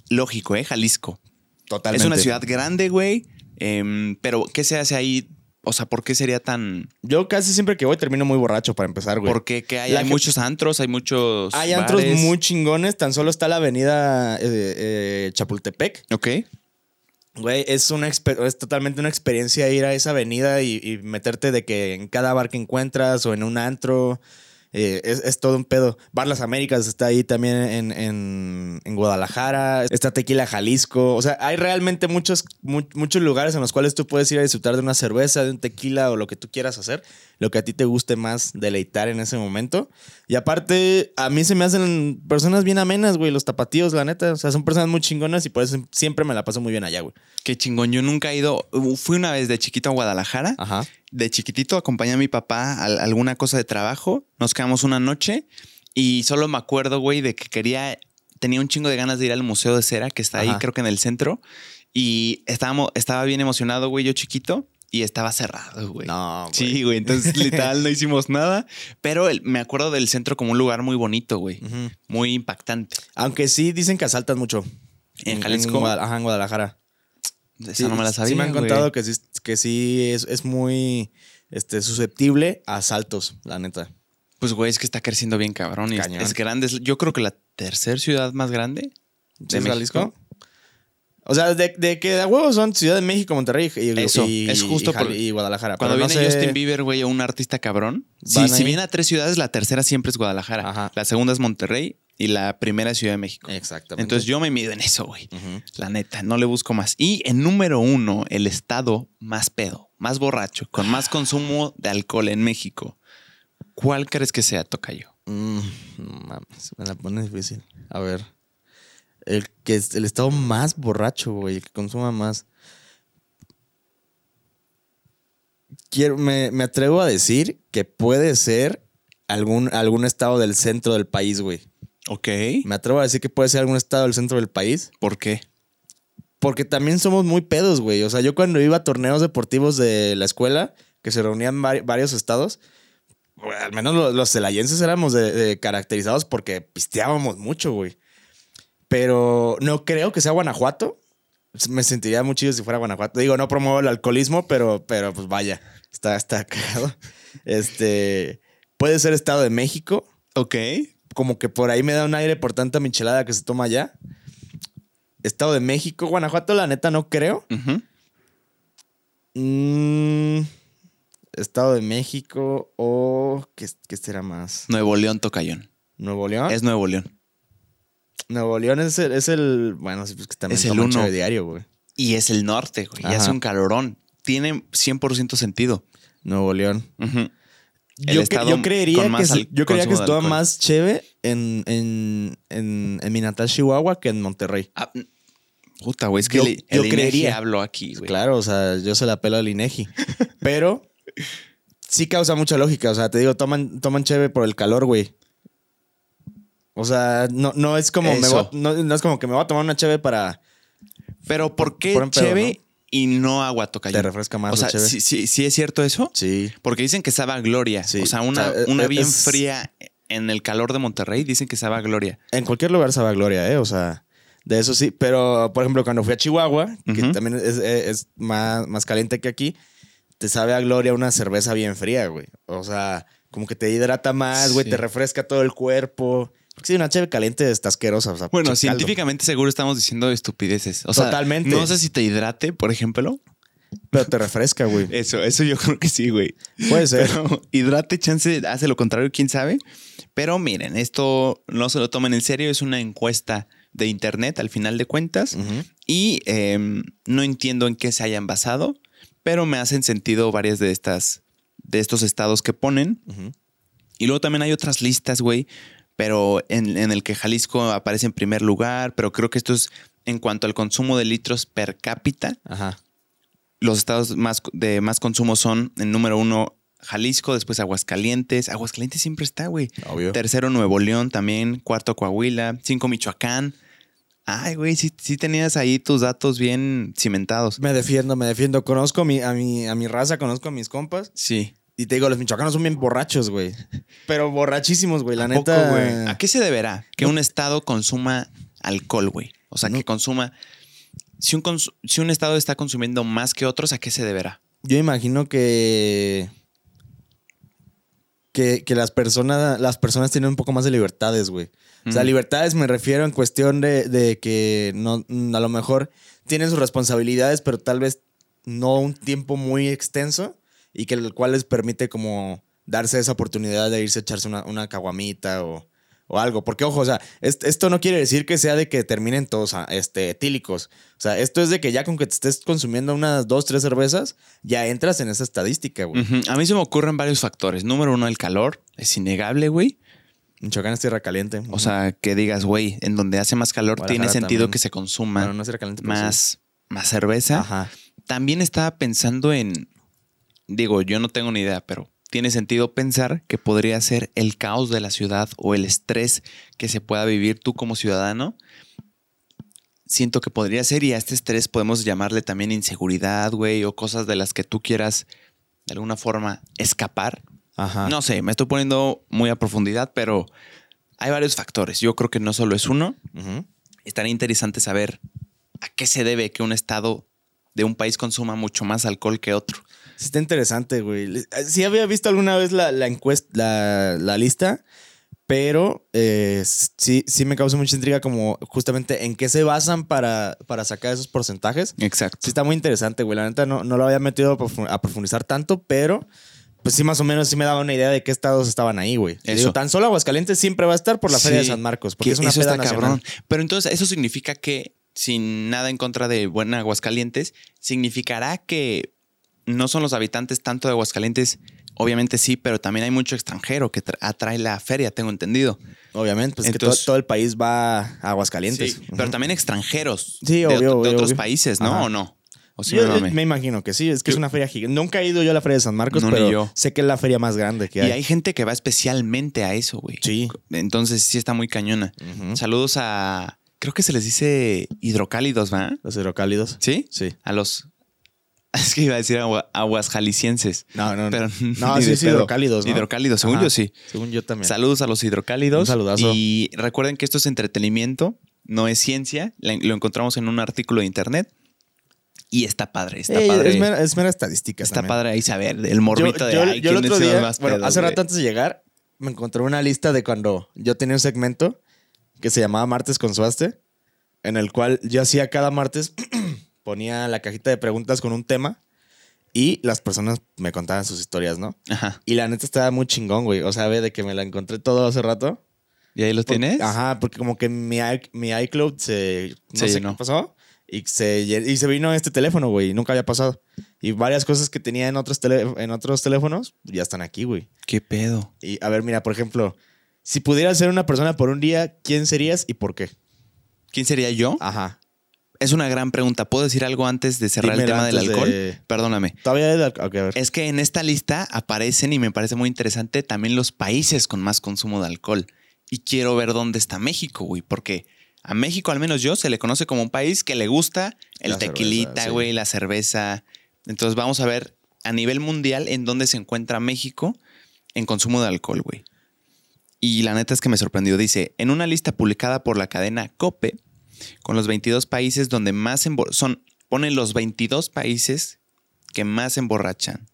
lógico, ¿eh? Jalisco. Totalmente. Es una ciudad grande, güey. Em, pero, ¿qué se hace ahí? O sea, ¿por qué sería tan...? Yo casi siempre que voy termino muy borracho para empezar, güey. ¿Por qué? ¿Qué hay? La hay que- muchos antros, hay muchos Hay antros muy chingones. Tan solo está la avenida eh, eh, Chapultepec. Ok. Güey, es, una es totalmente una experiencia ir a esa avenida y, y meterte de que en cada bar que encuentras o en un antro. Eh, es, es todo un pedo. Bar Las Américas está ahí también en, en- en Guadalajara. Está Tequila Jalisco. O sea, hay realmente muchos, mu- muchos lugares en los cuales tú puedes ir a disfrutar de una cerveza, de un tequila o lo que tú quieras hacer. Lo que a ti te guste más deleitar en ese momento. Y aparte, a mí se me hacen personas bien amenas, güey, los tapatíos, la neta. O sea, son personas muy chingonas y por eso siempre me la paso muy bien allá, güey. Qué chingón. Yo nunca he ido... Fui una vez de chiquito a Guadalajara. Ajá. De chiquitito acompañé a mi papá a alguna cosa de trabajo. Nos quedamos una noche y solo me acuerdo, güey, de que quería, tenía un chingo de ganas de ir al Museo de Cera, que está ahí, Ajá. creo que en el centro. Y estábamos, estaba bien emocionado, güey, yo chiquito. y estaba cerrado, güey. No, güey. Sí, güey. Entonces, <laughs> literal, no hicimos nada. Pero el- me acuerdo del centro como un lugar muy bonito, güey. Muy impactante. Aunque sí dicen que asaltan mucho. ¿En Jalisco? Guada- ajá, en Guadalajara. Esa Sí, no me la sabía. Sí me han güey. contado que sí, que sí es, es muy este, susceptible a asaltos, la neta. Pues, güey, es que está creciendo bien cabrón. Y es- grande. Es- yo creo que la tercera ciudad más grande ¿Sí de es México. Jalisco? O sea, de, de que a huevos son Ciudad de México, Monterrey y, Eso, y- es justo y Jal- por- y Guadalajara. Cuando viene no sé- Justin Bieber, güey, o un artista cabrón, si, viene a tres ciudades, la tercera siempre es Guadalajara. Ajá. La segunda es Monterrey y la primera es Ciudad de México. Exactamente. Entonces yo me mido en eso, güey. La neta, no le busco más. Y en número uno, el estado más pedo, más borracho, con más consumo de alcohol en México. ¿Cuál crees que sea, Tocayo? Mm, mames, me la pone difícil. A ver. El que es el estado más borracho, güey, el que consuma más. Quiero, me, me atrevo a decir que puede ser algún, algún estado del centro del país, güey. Ok. Me atrevo a decir que puede ser algún estado del centro del país. ¿Por qué? Porque también somos muy pedos, güey. O sea, yo cuando iba a torneos deportivos de la escuela, que se reunían vari- varios estados, al menos los, los celayenses éramos de- de caracterizados porque pisteábamos mucho, güey. Pero no creo que sea Guanajuato. Me sentiría muy chido si fuera Guanajuato. Digo, no promuevo el alcoholismo, pero, pero pues vaya, está, está cagado. <laughs> Este, puede ser Estado de México. Ok. Como que por ahí me da un aire por tanta michelada que se toma allá. Estado de México, Guanajuato, la neta no creo. Mm, Estado de México o ¿qué, qué será más? Nuevo León, Tocayón. Nuevo León. Es Nuevo León. Nuevo León es el, es el bueno, sí, pues que también Es el uno. diario, güey. Y es el norte, güey. Y hace un calorón. Tiene 100% sentido. Nuevo León. Yo, cre- yo creería que, al- yo creería que alcohol. más cheve en, en, en, en mi natal Chihuahua que en Monterrey. Ah, puta, güey. Es que Yo- el, yo el creería. habló aquí, güey. Claro, o sea, yo se la pelo al INEGI. Pero <laughs> sí causa mucha lógica. O sea, te digo, toman, toman cheve por el calor, güey. O sea, no, no es como me voy- no, no es como que me voy a tomar una cheve para. Pero ¿por qué Por un pedo, cheve y no agua, Tocayón? Te refresca más O la sea, cheve. ¿sí, sí, sí es cierto eso? Sí. Porque dicen que sabe a gloria. Sí. O sea, una, O sea, una es- bien es- fría en el calor de Monterrey, dicen que sabe a gloria. En cualquier lugar sabe a gloria, ¿eh? O sea, de eso sí. Pero, por ejemplo, cuando fui a Chihuahua, que también es, es más, más caliente que aquí, te sabe a gloria una cerveza bien fría, güey. O sea, como que te hidrata más, güey, Sí. te refresca todo el cuerpo. Porque sí, una cheve caliente está asquerosa. O sea, Bueno, científicamente seguro estamos diciendo estupideces. O sea, Totalmente. No sé si te hidrate, por ejemplo. Pero te refresca, güey. <laughs> Eso, eso yo creo que sí, güey. Puede ser. Pero hidrate, chance, hace lo contrario, quién sabe. Pero miren, esto no se lo tomen en serio, es una encuesta de internet al final de cuentas. Y eh, no entiendo en qué se hayan basado, pero me hacen sentido varias de estas, de estos estados que ponen. Y luego también hay otras listas, güey, pero en, en el que Jalisco aparece en primer lugar, pero creo que esto es en cuanto al consumo de litros per cápita. Ajá. Los estados más, de más consumo son en número uno Jalisco, después Aguascalientes. Aguascalientes siempre está, güey. Obvio. Tercero Nuevo León también, cuarto Coahuila, cinco Michoacán. Ay, güey, sí, sí tenías ahí tus datos bien cimentados. Me defiendo, me defiendo. Conozco a mi, a mi, a mi raza, conozco a mis compas. Sí. Y te digo, los michoacanos son bien borrachos, güey. Pero borrachísimos, güey. La ¿A poco, neta. güey? ¿A qué se deberá que un estado consuma alcohol, güey? O sea, No. que consuma. Si un, cons- si un estado está consumiendo más que otros, ¿a qué se deberá? Yo imagino que. Que, que las, personas, las personas tienen un poco más de libertades, güey. O sea, Mm. libertades me refiero en cuestión de, de que no, a lo mejor tienen sus responsabilidades, pero tal vez no un tiempo muy extenso y que el cual les permite como darse esa oportunidad de irse a echarse una, una caguamita o, o algo. Porque, ojo, o sea, est- esto no quiere decir que sea de que terminen todos ah, este, etílicos. O sea, esto es de que ya con que te estés consumiendo unas dos, tres cervezas, ya entras en esa estadística, güey. A mí se me ocurren varios factores. Número uno, el calor. Es innegable, güey. Michoacán es tierra caliente. O sea, que digas, güey, en donde hace más calor tiene sentido también. que se consuma Bueno, no es tierra caliente, pero sí. más, más cerveza. Ajá. También estaba pensando en, digo, yo no tengo ni idea, pero tiene sentido pensar que podría ser el caos de la ciudad o el estrés que se pueda vivir tú como ciudadano. siento que podría ser y a este estrés podemos llamarle también inseguridad, güey, o cosas de las que tú quieras de alguna forma escapar. Ajá. No sé, me estoy poniendo muy a profundidad, pero hay varios factores. Yo creo que no solo es uno. Ujú. Estaría interesante saber a qué se debe que un estado de un país consuma mucho más alcohol que otro. Sí Está interesante, güey. Sí había visto alguna vez la, la encuesta, la, la lista, pero eh, sí, sí me causa mucha intriga como justamente en qué se basan para, para sacar esos porcentajes. Exacto. Sí está muy interesante, güey. La neta no, no lo había metido a profu- a profundizar tanto, pero pues sí más o menos sí me daba una idea de qué estados estaban ahí, güey. Eso. Digo, tan solo Aguascalientes siempre va a estar por la Feria de San Marcos, porque que es una eso peda está nacional. cabrón. Pero entonces, eso significa que, sin nada en contra de Buena Aguascalientes, significará que no son los habitantes tanto de Aguascalientes. Obviamente sí, pero también hay mucho extranjero que tra- atrae la feria, tengo entendido. Obviamente, pues Entonces- que todo, todo el país va a Aguascalientes. Sí, pero también extranjeros Sí, de, obvio, de otros obvio. países, ¿no? Ajá. ¿O no? O sí Yo, me imagino que sí, es que es una feria gigante. Nunca he ido yo a la Feria de San Marcos, No, pero yo. sé que es la feria más grande que hay. Y hay gente que va especialmente a eso, güey. Sí. Entonces sí está muy cañona. Saludos a. Creo que se les dice hidrocálidos, ¿va? Los hidrocálidos. ¿Sí? Sí. A los. <laughs> Es que iba a decir agua- aguasjalicienses. No, no, Pero No, <laughs> ni sí, sí, hidrocálidos, ¿no? Hidrocálidos, según Ajá. yo sí. Según yo también. Saludos a los hidrocálidos. Un saludazo. Y recuerden que esto es entretenimiento, no es ciencia. Lo encontramos en un artículo de internet. Y está padre, está Ey, padre. Es mera, es mera estadística. está también. padre ahí saber el morbito yo, de ay, yo el ¿quién otro es día, más bueno, pedos, hace rato antes de llegar, me encontré una lista de cuando yo tenía un segmento que se llamaba Martes con Suaste, en el cual yo hacía cada martes, <clears throat> ponía la cajita de preguntas con un tema y las personas me contaban sus historias, ¿no? Ajá. Y la neta estaba muy chingón, güey. O sea, ve de que me la encontré todo hace rato. ¿Y ahí los Por- tienes? Ajá, porque como que mi, mi iCloud se... No sé llenó. qué pasó. Y se, y se vino este teléfono, güey. Nunca había pasado. Y varias cosas que tenía en otros, tele- en otros teléfonos ya están aquí, güey. ¿Qué pedo? Y a ver, mira, por ejemplo, si pudieras ser una persona por un día, ¿quién serías y por qué? ¿Quién sería yo? Ajá. Es una gran pregunta. ¿Puedo decir algo antes de cerrar el tema del alcohol? de- Perdóname. Todavía hay de alco- ok, a ver. Es que en esta lista aparecen, y me parece muy interesante, también los países con más consumo de alcohol. Y quiero ver dónde está México, güey, porque a México, al menos yo, se le conoce como un país que le gusta el La tequilita, cerveza, sí. güey, la cerveza. Entonces vamos a ver a nivel mundial en dónde se encuentra México en consumo de alcohol, güey. Y la neta es que me sorprendió. Dice, en una lista publicada por la cadena COPE, con los 22 países donde más son, ponen los 22 países que más emborrachan.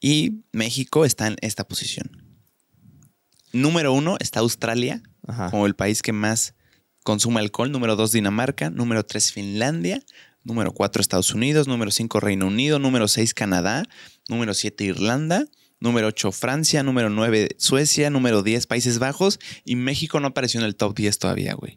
Y México está en esta posición. Número uno está Australia, Ajá. como el país que más consume alcohol. Número dos, Dinamarca. Número tres, Finlandia. Número cuatro, Estados Unidos. Número cinco, Reino Unido. Número seis, Canadá. Número siete, Irlanda. Número 8, Francia. Número 9, Suecia. Número 10, Países Bajos. Y México no apareció en el top 10 todavía, güey.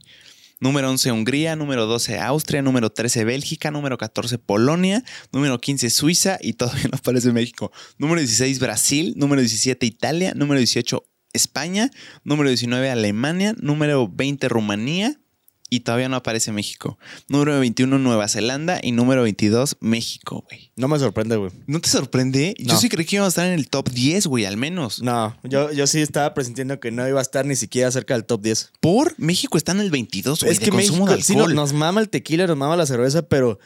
Número 11, Hungría. Número 12, Austria. Número 13, Bélgica. Número 14, Polonia. Número 15, Suiza. Y todavía <laughs> no aparece México. Número 16, Brasil. Número 17, Italia. Número 18, España. Número 19, Alemania. Número 20, Rumanía. Y todavía no aparece México. Número 21, Nueva Zelanda. Y número 22, México, güey. No me sorprende, güey. ¿No te sorprende? Yo sí creí que íbamos a estar en el top 10, güey, al menos. No, yo, yo sí estaba presintiendo que no iba a estar ni siquiera cerca del top 10. Por México está en el 22, güey, es de que consumo México de sí alcohol. nos mama el tequila, nos mama la cerveza, pero,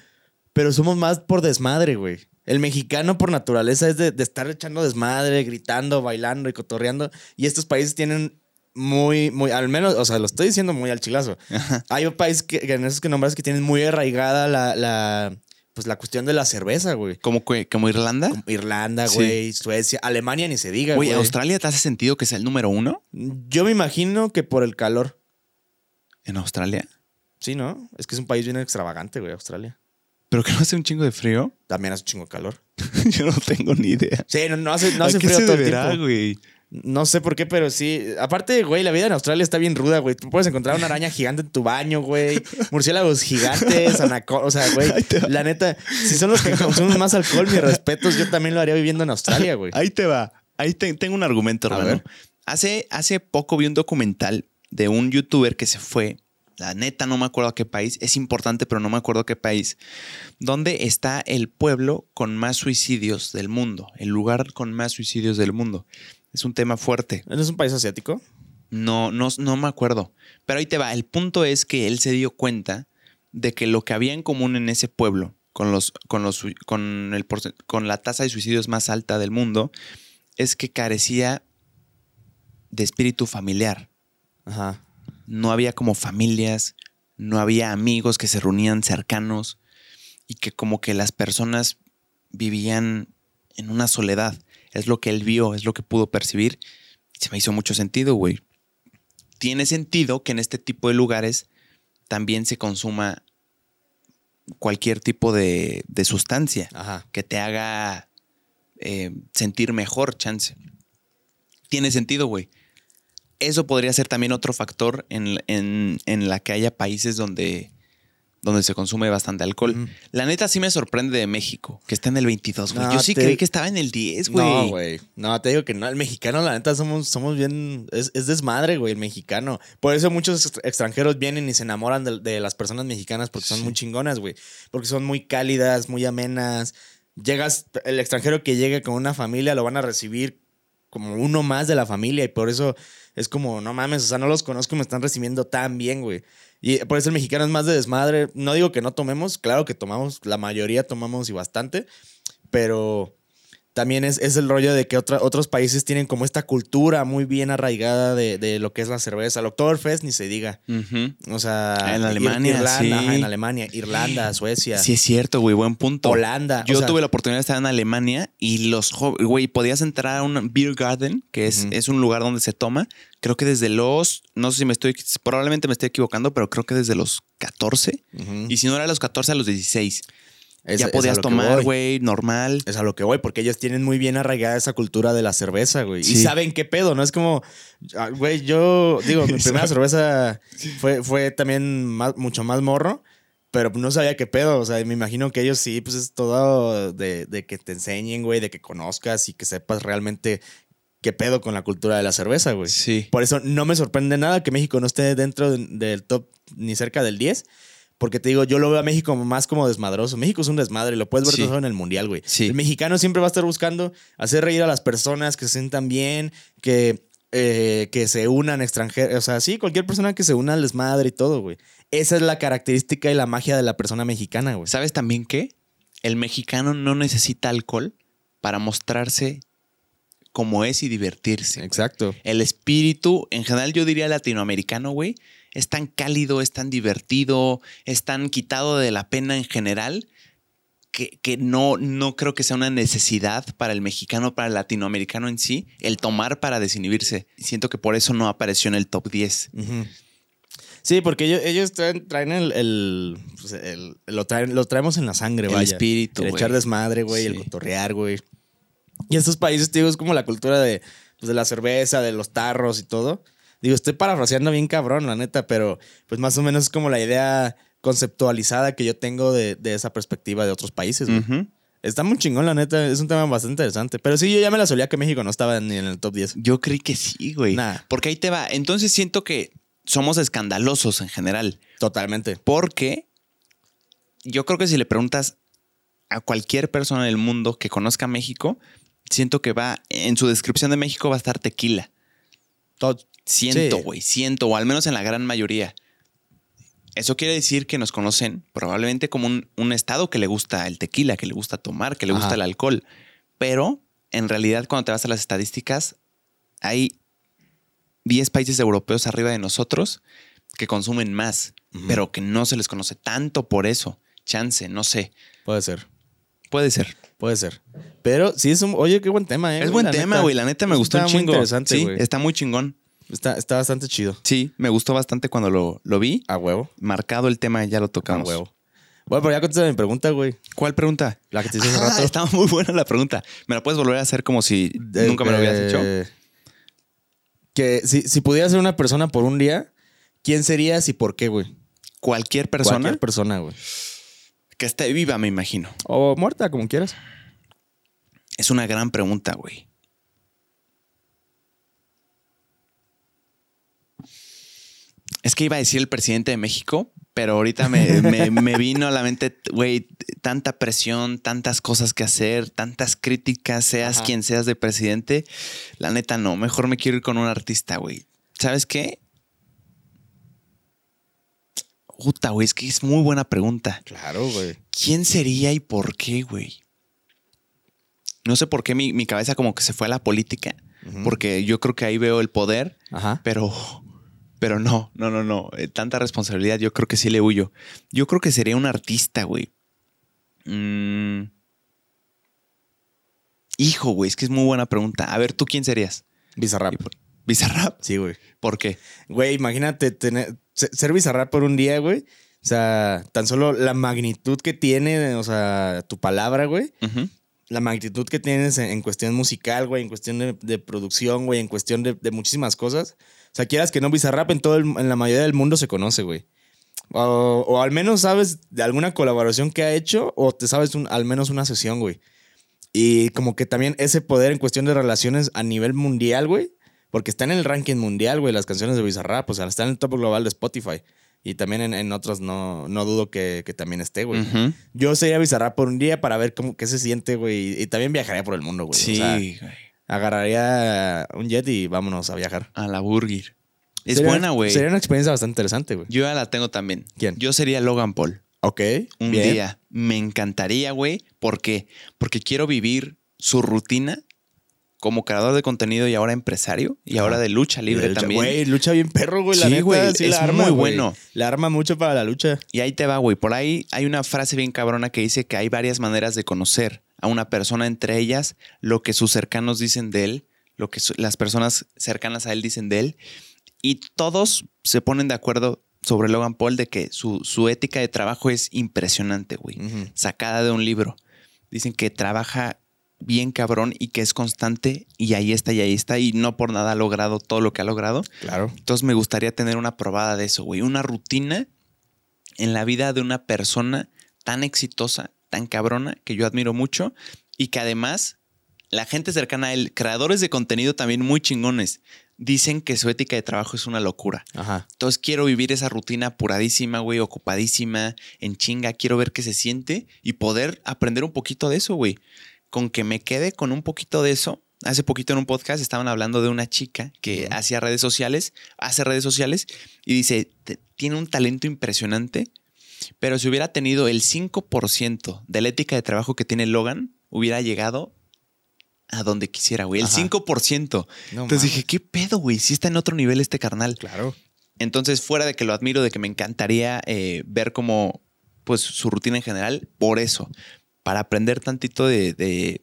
pero somos más por desmadre, güey. El mexicano por naturaleza es de, de estar echando desmadre, gritando, bailando y cotorreando. Y estos países tienen muy, muy, al menos, o sea, lo estoy diciendo muy al chilazo. Hay un país que, que en esos que nombras que tienen muy arraigada la, la, pues la cuestión de la cerveza, güey. ¿Como, que- como Irlanda? Como Irlanda, Sí. güey, Suecia, Alemania ni se diga, Güey, güey. ¿Australia te hace sentido que sea el número uno Yo me imagino que por el calor. en Australia? Sí, ¿no? Es que es un país bien extravagante, güey, Australia. ¿Pero que no hace un chingo de frío? También hace un chingo de calor. <laughs> Yo no tengo ni idea. Sí, no, no hace, no ¿A hace qué frío se todo el deberá, tiempo. güey? No sé por qué, pero sí. Aparte, güey, la vida en Australia está bien ruda, güey. Tú puedes encontrar una araña gigante en tu baño, güey. Murciélagos gigantes, anaco... O sea, güey, la neta, si son los que consumen más alcohol, mis respetos, yo también lo haría viviendo en Australia, güey. Ahí te va. Ahí te- tengo un argumento, hermano. Hace, hace poco vi un documental de un youtuber que se fue. La neta, no me acuerdo a qué país. Es importante, pero no me acuerdo a qué país. Donde está el pueblo con más suicidios del mundo. El lugar con más suicidios del mundo. Es un tema fuerte. ¿No es un país asiático? No, no, no me acuerdo. Pero ahí te va. El punto es que él se dio cuenta de que lo que había en común en ese pueblo, con, los, con, los, con, el, con la tasa de suicidios más alta del mundo, es que carecía de espíritu familiar. Ajá. No había como familias, no había amigos que se reunían cercanos y que como que las personas vivían en una soledad. Es lo que él vio, es lo que pudo percibir. Se me hizo mucho sentido, güey. Tiene sentido que en este tipo de lugares también se consuma cualquier tipo de, sustancia que te haga eh, sentir mejor, chance. Tiene sentido, güey. Eso podría ser también otro factor en, en la que haya países donde donde se consume bastante alcohol. La neta sí me sorprende de México, que está en el 22, güey. Yo sí creí que estaba en el 10, güey. No, güey. No, te digo que no. El mexicano, la neta, somos, somos bien. Es, desmadre, güey, el mexicano. Por eso muchos extranjeros vienen y se enamoran de, las personas mexicanas porque son muy chingonas, güey. Porque son muy cálidas, muy amenas. Llegas, el extranjero que llegue con una familia lo van a recibir como uno más de la familia y por eso es como, no mames, o sea, no los conozco me están recibiendo tan bien, güey. Y por eso el mexicano es más de desmadre. No digo que no tomemos, claro que tomamos, la mayoría tomamos y bastante, pero también es, es el rollo de que otros países tienen como esta cultura muy bien arraigada de, de lo que es la cerveza. El Oktoberfest ni se diga. O sea, en Alemania, Irlanda, en Alemania, Irlanda, Suecia. Sí, es cierto, güey, buen punto. Holanda. Yo tuve la oportunidad de estar en Alemania y los jóvenes, güey, podías entrar a un beer garden, que es, es un lugar donde se toma. Creo que desde los, no sé si me estoy, probablemente me estoy equivocando, pero creo que desde los 14. Y si no era a los 14, a los 16 ya podías tomar, güey, normal. Es a lo que voy, porque ellos tienen muy bien arraigada esa cultura de la cerveza, güey. Y saben qué pedo, ¿no? Es como, ah, güey, yo, digo, mi <laughs> primera cerveza fue, fue también mucho más morro, pero no sabía qué pedo. O sea, me imagino que ellos sí, pues es todo de, de que te enseñen, güey, de que conozcas y que sepas realmente qué pedo con la cultura de la cerveza, güey. Sí. Por eso no me sorprende nada que México no esté dentro del top ni cerca del 10 porque te digo, yo lo veo a México más como desmadroso. México es un desmadre, lo puedes ver todo en el mundial, güey. El mexicano siempre va a estar buscando hacer reír a las personas, que se sientan bien, que, eh, que se unan extranjeros. O sea, sí, cualquier persona que se una al desmadre y todo, güey. Esa es la característica y la magia de la persona mexicana, güey. ¿Sabes también qué? El mexicano no necesita alcohol para mostrarse como es y divertirse. Exacto. El espíritu, en general, yo diría latinoamericano, güey, es tan cálido, es tan divertido, es tan quitado de la pena en general, que, que, no, no creo que sea una necesidad para el mexicano, para el latinoamericano en sí, el tomar para desinhibirse. Siento que por eso no apareció en el top 10. Sí, porque ellos, traen, el, pues, lo, lo, traemos en la sangre, el espíritu, El echar desmadre, güey, el cotorrear, güey. Y estos países, digo, es como la cultura de, pues, de la cerveza, de los tarros y todo. Digo, estoy parafraseando bien cabrón, la neta, pero pues más o menos es como la idea conceptualizada que yo tengo de, esa perspectiva de otros países. Está muy chingón, la neta. Es un tema bastante interesante. Pero sí, yo ya me la solía que México no estaba ni en el top 10. Yo creí que sí, güey. Porque ahí te va. Entonces siento que somos escandalosos en general. Totalmente. Porque yo creo que si le preguntas a cualquier persona del mundo que conozca México, siento que va, en su descripción de México va a estar tequila. Siento, güey, siento, o al menos en la gran mayoría. Eso quiere decir que nos conocen probablemente como un, estado que le gusta el tequila, que le gusta tomar, que le gusta el alcohol. Pero en realidad, cuando te vas a las estadísticas, hay 10 países europeos arriba de nosotros que consumen más, pero que no se les conoce tanto por eso. Chance, no sé. Puede ser. Puede ser. Puede ser. Pero sí es un. Oye, qué buen tema, ¿eh? Es buen tema, güey. La neta me gustó un chingo. interesante, sí, está muy chingón. Está, está bastante chido. Sí, me gustó bastante cuando lo, lo vi. A huevo. Marcado el tema, ya lo tocamos. A huevo. Bueno, pero ya contesta mi pregunta, güey. ¿Cuál pregunta? La que te hice hace ah, rato. <laughs> Estaba muy buena la pregunta. ¿Me la puedes volver a hacer como si nunca me lo hubieras hecho? Que si, si pudieras ser una persona por un día, ¿quién serías y por qué, güey? Cualquier persona. Cualquier persona, güey. Que esté viva, me imagino. O muerta, como quieras. Es una gran pregunta, güey. Es que iba a decir el presidente de México, pero ahorita me, <laughs> vino a la mente, güey, tanta presión, tantas cosas que hacer, tantas críticas, seas quien seas de presidente. La neta, no. Mejor me quiero ir con un artista, güey. ¿Sabes qué? Puta, güey, es que es muy buena pregunta. Claro, güey. ¿Quién sería y por qué, güey? No sé por qué mi, mi cabeza como que se fue a la política, porque yo creo que ahí veo el poder, Ajá. pero, pero no, no, no, no. Eh, tanta responsabilidad, yo creo que sí le huyo. Yo creo que sería un artista, güey. Mm. Hijo, güey, es que es muy buena pregunta. A ver, ¿tú quién serías? Bizarrap. Bizarrap. Sí, güey. ¿Por qué? Güey, imagínate tener, se- ser Bizarrap por un día, güey. O sea, tan solo la magnitud que tiene, o sea, tu palabra, güey. La magnitud que tienes en, en cuestión musical, güey, en cuestión de, de producción, güey, en cuestión de, de muchísimas cosas. O sea, quieras que no, Bizarrap en, todo el- en la mayoría del mundo se conoce, güey. O, o al menos sabes de alguna colaboración que ha hecho o te sabes un- al menos una sesión, güey. Y como que también ese poder en cuestión de relaciones a nivel mundial, güey. Porque está en el ranking mundial, güey, las canciones de Bizarrap. O sea, está en el top global de Spotify. Y también en, en otros no, no dudo que, que también esté, güey. Yo sería Bizarrap por un día para ver cómo, qué se siente, güey. Y también viajaría por el mundo, güey. Sí, O sea, güey. agarraría un jet y vámonos a viajar. A la Burger. Es Sería- buena, güey. Sería una experiencia bastante interesante, güey. Yo ya la tengo también. ¿Quién? Yo sería Logan Paul. Ok. Un bien. día. Me encantaría, güey. ¿Por qué? Porque quiero vivir su rutina como creador de contenido y ahora empresario y ahora de lucha libre Lucha- también. Güey, lucha bien perro, güey. La Sí, neta, güey, sí es la arma, muy güey. bueno. La arma mucho para la lucha. Y ahí te va, güey. Por ahí hay una frase bien cabrona que dice que hay varias maneras de conocer a una persona, entre ellas lo que sus cercanos dicen de él, lo que las personas cercanas a él dicen de él. Y todos se ponen de acuerdo sobre Logan Paul de que su, su ética de trabajo es impresionante, güey. Sacada de un libro. Dicen que trabaja bien cabrón y que es constante y ahí está y ahí está y no por nada ha logrado todo lo que ha logrado. Claro. Entonces me gustaría tener una probada de eso, güey. Una rutina en la vida de una persona tan exitosa, tan cabrona, que yo admiro mucho y que además la gente cercana a él, creadores de contenido también muy chingones, dicen que su ética de trabajo es una locura. Ajá. Entonces quiero vivir esa rutina apuradísima, güey, ocupadísima, en chinga. Quiero ver qué se siente y poder aprender un poquito de eso, güey. Con que me quede con un poquito de eso. Hace poquito en un podcast estaban hablando de una chica que hacía redes sociales, hace redes sociales y dice, "Te- tiene un talento impresionante, pero si hubiera tenido el 5% de la ética de trabajo que tiene Logan, hubiera llegado a donde quisiera, güey. El Ajá. 5%. No Entonces mames. dije, ¿qué pedo, güey? Si está en otro nivel este carnal. Claro. Entonces, fuera de que lo admiro, de que me encantaría eh, ver como, pues, su rutina en general, por eso, para aprender tantito de, de,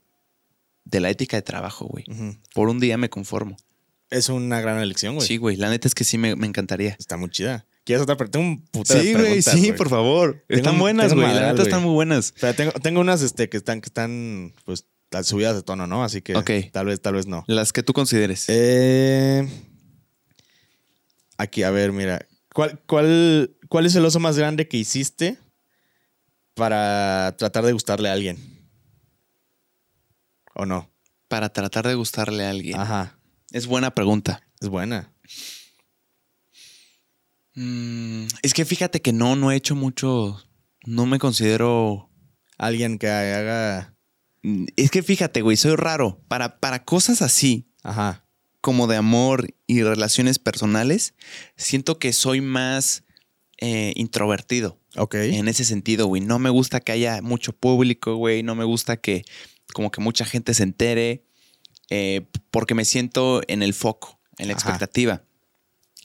de la ética de trabajo, güey. Por un día me conformo. Es una gran elección, güey. Sí, güey, la neta es que sí me, me encantaría. Está muy chida. ¿Quieres otra pregunta? Tengo un de preguntas, güey. favor. Tengo Están un- buenas, güey. La neta están muy buenas. Tengo, tengo unas este, que están, que están, pues, subidas de tono, ¿no? Así que Ok. tal vez, tal vez no. Las que tú consideres. Eh, aquí, a ver, mira. ¿Cuál, cuál, ¿Cuál es el oso más grande que hiciste para tratar de gustarle a alguien? ¿O no? Para tratar de gustarle a alguien. Ajá. Es buena pregunta. Es buena. Mm, es que fíjate que no, no he hecho mucho. No me considero Alguien que haga. Mm, Es que fíjate, güey, soy raro. Para, para cosas así, Ajá. como de amor y relaciones personales, siento que soy más eh, introvertido. Ok. En ese sentido, güey. No me gusta que haya mucho público, güey. No me gusta que como que mucha gente se entere. eh, porque me siento en el foco, en la Ajá. expectativa.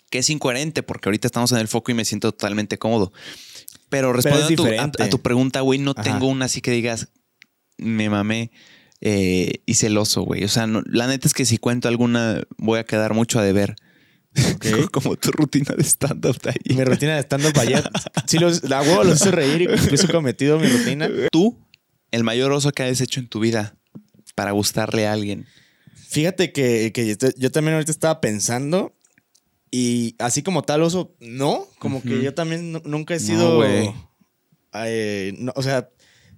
Que es incoherente porque ahorita estamos en el foco y me siento totalmente cómodo. Pero respondiendo a tu- a, tu pregunta, güey, no Ajá. tengo una así que digas, me mamé eh, y celoso, güey. O sea, no- la neta es que si cuento alguna, voy a quedar mucho a deber. Como tu rutina de stand-up. Mi rutina de stand-up ayer. Sí, los, la huevo los hice reír y cumplí su cometido, mi rutina. Tú, el mayor oso que hayas hecho en tu vida para gustarle a alguien. Fíjate que, que yo, también ahorita estaba pensando y así como tal oso, no, como que yo también nu- nunca he No, sido... güey. eh, no, o sea,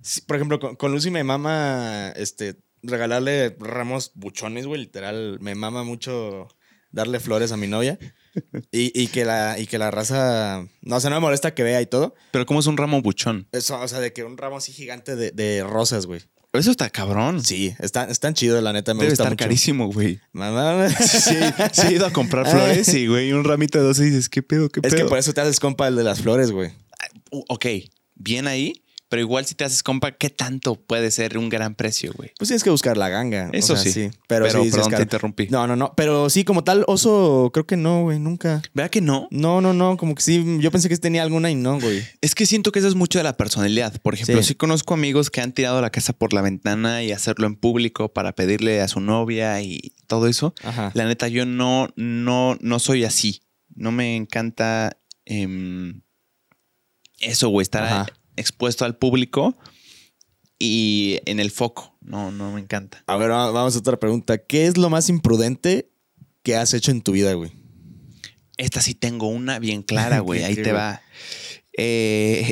si- por ejemplo, con, con Lucy me mama este, regalarle ramos buchones, güey, literal, me mama mucho darle flores a mi novia y, y que, la, y que la raza, no, o sea, no me molesta que vea y todo. Pero como es un ramo buchón. Eso, o sea, de que un ramo así gigante de, de rosas, güey. Eso está cabrón. Sí, están, están chidos, la neta. Me Debe gusta estar mucho. carísimo, güey. Mamá. <laughs> Sí, sí, he ido a comprar flores y, güey, un ramito de 12 y dices, ¿qué pedo, qué Es pedo? que por eso te haces compa el de las flores, güey. Uh, ok, bien ahí, pero igual si te haces compa, ¿qué tanto puede ser un gran precio, güey? Pues tienes que buscar la ganga. o Eso sea, sí. Pero, Pero, sí, sí perdón, te interrumpí. No, no, no. Pero sí, como tal, oso, creo que no, güey, nunca. ¿Verdad que no? No, no, no. Como que sí, yo pensé que tenía alguna y no, güey. Es que siento que eso es mucho de la personalidad. Por ejemplo, Sí. sí, conozco amigos que han tirado la casa por la ventana y hacerlo en público para pedirle a su novia y todo eso. Ajá. La neta, yo no, no, no soy así. No me encanta em, eso, güey, estar. Expuesto al público y en el foco. No, no me encanta. A ver, va- vamos a otra pregunta. ¿Qué es lo más imprudente que has hecho en tu vida, güey? Esta sí tengo una bien clara, <laughs> güey. ¿Qué- Ahí te va. Eh,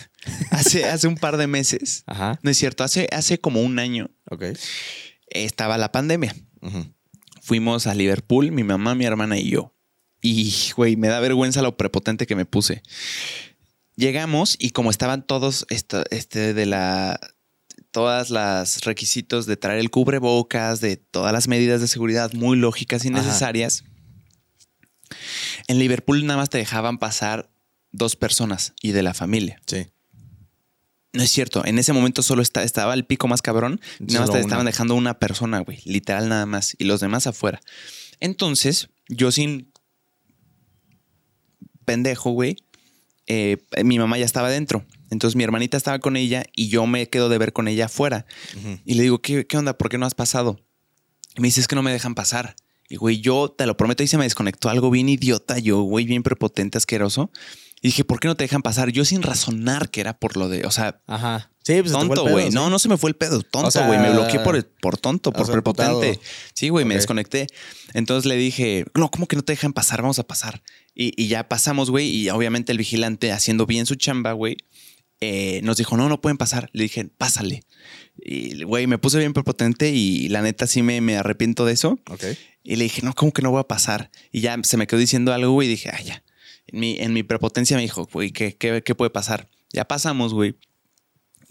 <laughs> hace, hace un par de meses, Ajá. no es cierto, hace, hace como un año Ok. estaba la pandemia. Fuimos a Liverpool, mi mamá, mi hermana y yo. Y, güey, me da vergüenza lo prepotente que me puse. Llegamos y como estaban todos esto- este de la todas las requisitos de traer el cubrebocas, de todas las medidas de seguridad muy lógicas y Ajá. necesarias. En Liverpool nada más te dejaban pasar dos personas y de la familia. Sí. No es cierto, en ese momento solo está- estaba el pico más cabrón. Nada más te una. estaban dejando una persona, güey. Literal nada más. Y los demás afuera. Entonces, yo sin pendejo, güey. Eh, mi mamá ya estaba dentro. Entonces mi hermanita estaba con ella y yo me quedo de ver con ella afuera. Y le digo, ¿qué, qué onda? ¿Por qué no has pasado? Y me dice, es que no me dejan pasar. Y güey, yo te lo prometo, y se me desconectó algo bien idiota, yo, güey, bien prepotente, asqueroso. Y dije, ¿por qué no te dejan pasar? Yo sin razonar que era por lo de, o sea, Ajá. Sí, pues tonto, güey. sí. No, no se me fue el pedo. Tonto, O sea, güey. me bloqueé por, por tonto, por prepotente. Sí, güey, me desconecté. Entonces le dije, no, ¿cómo que no te dejan pasar? Vamos a pasar. Y, y ya pasamos, güey. Y obviamente el vigilante, haciendo bien su chamba, güey, eh, nos dijo, no, no pueden pasar. Le dije, pásale. Y, güey, me puse bien prepotente y la neta sí me, me arrepiento de eso. Ok. Y le dije, no, ¿cómo que no voy a pasar? Y ya se me quedó diciendo algo, güey, y dije, ah, ya. En mi, en mi prepotencia me dijo, güey, ¿qué, qué, qué puede pasar? Ya pasamos, güey.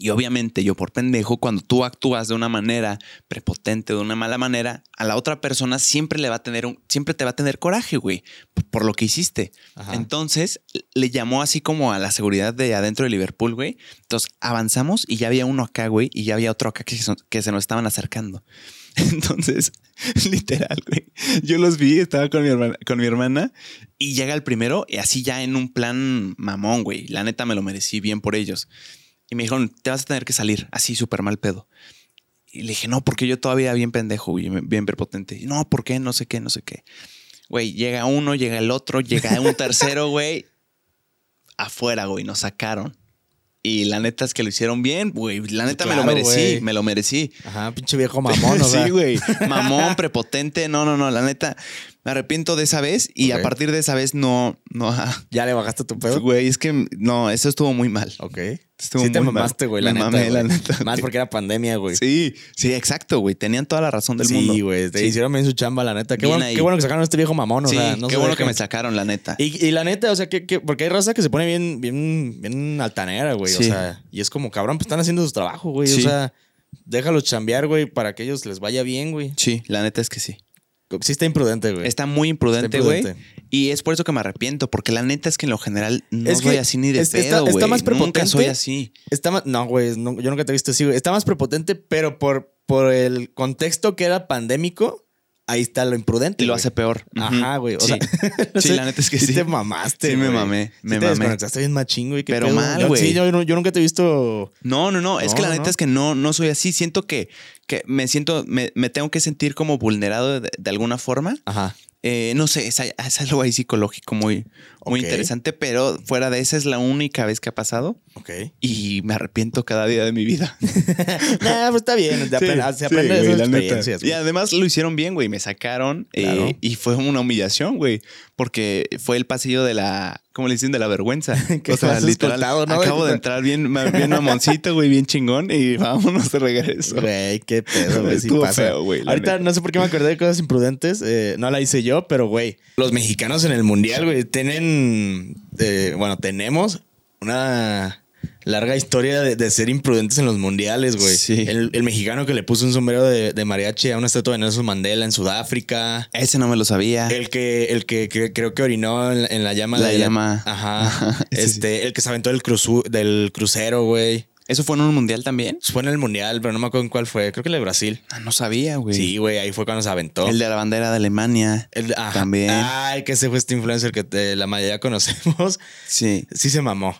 Y obviamente yo por pendejo, cuando tú actúas de una manera prepotente, de una mala manera, a la otra persona siempre le va a tener un, siempre te va a tener coraje, güey, por, lo que hiciste. Ajá. Entonces le llamó así como a la seguridad de adentro de Liverpool, güey. Entonces avanzamos y ya había uno acá, güey, y ya había otro acá que se, que se nos estaban acercando. <laughs> Entonces, <laughs> literal, güey. Yo los vi, estaba con mi hermana, con mi hermana y llega el primero y así ya en un plan mamón, güey. La neta me lo merecí bien por ellos. Y me dijeron, te vas a tener que salir, así súper mal pedo. Y le dije, no, porque yo todavía bien pendejo, güey, bien prepotente. Y, no, ¿por qué? No sé qué, no sé qué. Güey, llega uno, llega el otro, llega un tercero, <laughs> güey. Afuera, güey, nos sacaron. Y la neta es que lo hicieron bien, güey. La neta me lo merecí, me lo merecí. Ajá, pinche viejo mamón, o <laughs> sea. sí, güey. Mamón, <laughs> prepotente. No, no, no. La neta, me arrepiento de esa vez y a partir de esa vez no, no. <laughs> ¿Ya le bajaste tu pedo? Güey, es que no, eso estuvo muy mal. Ok. Estuvo sí te mamaste, güey, la neta. mamé, la neta. Más porque era pandemia, güey. Sí, sí, exacto, güey. Tenían toda la razón del mundo. Sí, güey. Te hicieron bien su chamba, la neta. Qué bueno, qué bueno que sacaron a este viejo mamón, o Sí, sea, no qué se bueno que me sacaron, la neta. Y, y la neta, o sea, que, que- porque hay raza que se pone bien, bien, bien altanera, güey. O sea, y es como, cabrón, pues están haciendo su trabajo, güey. O sea, déjalos chambear, güey, para que ellos les vaya bien, güey. Sí, la neta es que sí. Sí está imprudente, güey. Está muy imprudente, Está güey. Y es por eso que me arrepiento, porque la neta es que en lo general no Es que soy así ni de es- está- pedo, está güey. más Nunca prepotente. soy así. Está más, no, güey, no- yo nunca te he visto así, güey. Está más prepotente, pero por, por el contexto que era pandémico, ahí está lo imprudente. Y lo hace peor. Ajá, güey. O sí. sea, <laughs> no Sí, sé, la neta es que sí. te mamaste, Sí me mamé, Sí me te mamé. desconectaste bien machín, güey. Pero pedo. mal, güey. Sí, yo, nunca te he visto... No, no, no. Es que la neta no. es que no, no soy así. Siento que, que me siento, me, me tengo que sentir como vulnerado de, de alguna forma. Ajá. Eh, no sé, es, es algo ahí psicológico muy, muy interesante, pero fuera de esa es la única vez que ha pasado Ok. y me arrepiento cada día de mi vida. <laughs> nah, pues está bien. Se aprende, se aprende de esas experiencias. Y además lo hicieron bien, güey. Me sacaron eh, y fue una humillación, güey. Porque fue el pasillo de la, ¿cómo le dicen? De la vergüenza. <laughs> Que vas escoltado, ¿no? acabo de entrar bien, bien mamoncito, güey, bien chingón y <laughs> vámonos de regreso. Güey, qué pedo, güey. <laughs> Sí pasa. feo, güey, Ahorita neta. no sé por qué me acordé de cosas imprudentes. eh, no la hice yo, pero güey. Los mexicanos en el mundial, güey, tienen. eh, bueno, tenemos una. Larga historia de, de ser imprudentes en los mundiales, güey. Sí. El, el mexicano que le puso un sombrero de, de mariachi a una estatua de Nelson Mandela en Sudáfrica. Ese no me lo sabía. El que, el que, que creo que orinó en la, en la llama La de llama. Ajá. <laughs> Ajá, sí, este, el que se aventó del, cruzu- del crucero, güey. ¿Eso fue en un mundial también? Fue en el mundial, pero no me acuerdo en cuál fue. Creo que el de Brasil. Ah, no sabía, güey. Sí, güey, ahí fue cuando se aventó. El de la bandera de Alemania. El- ajá. También. Ay, que ese fue este influencer que te- la mayoría conocemos. Sí. Sí se mamó.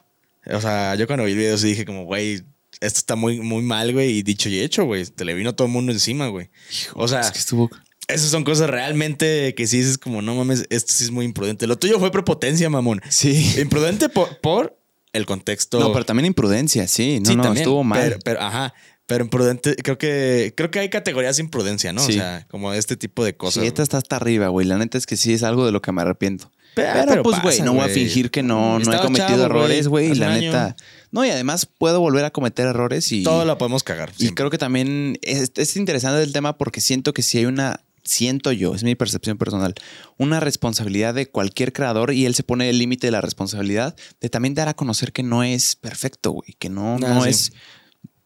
O sea, yo cuando vi el video sí dije como, güey, esto está muy, muy mal, güey. Y dicho y hecho, güey. Te le vino todo el mundo encima, güey. O sea, Es que estuvo. esas son cosas realmente que sí dices como, no mames, esto sí es muy imprudente. Lo tuyo fue prepotencia, mamón. Sí. Imprudente por, por el contexto. No, pero también imprudencia, sí. No, Sí, no, también, estuvo mal. Pero, pero, ajá. Pero imprudente, creo que, creo que hay categorías de imprudencia, ¿no? Sí. O sea, como este tipo de cosas. sí, esta está hasta arriba, güey. La neta es que sí es algo de lo que me arrepiento. Pero- pues, güey, no voy a fingir que no, no he cometido chavo, errores, güey. Y la año. neta. No, y además puedo volver a cometer errores y. Todo lo podemos cagar. Y siempre. creo que también es, es interesante el tema porque siento que si hay una, siento yo, es mi percepción personal, una responsabilidad de cualquier creador y él se pone el límite de la responsabilidad de también dar a conocer que no es perfecto, güey, que no, Ah, no sí. es,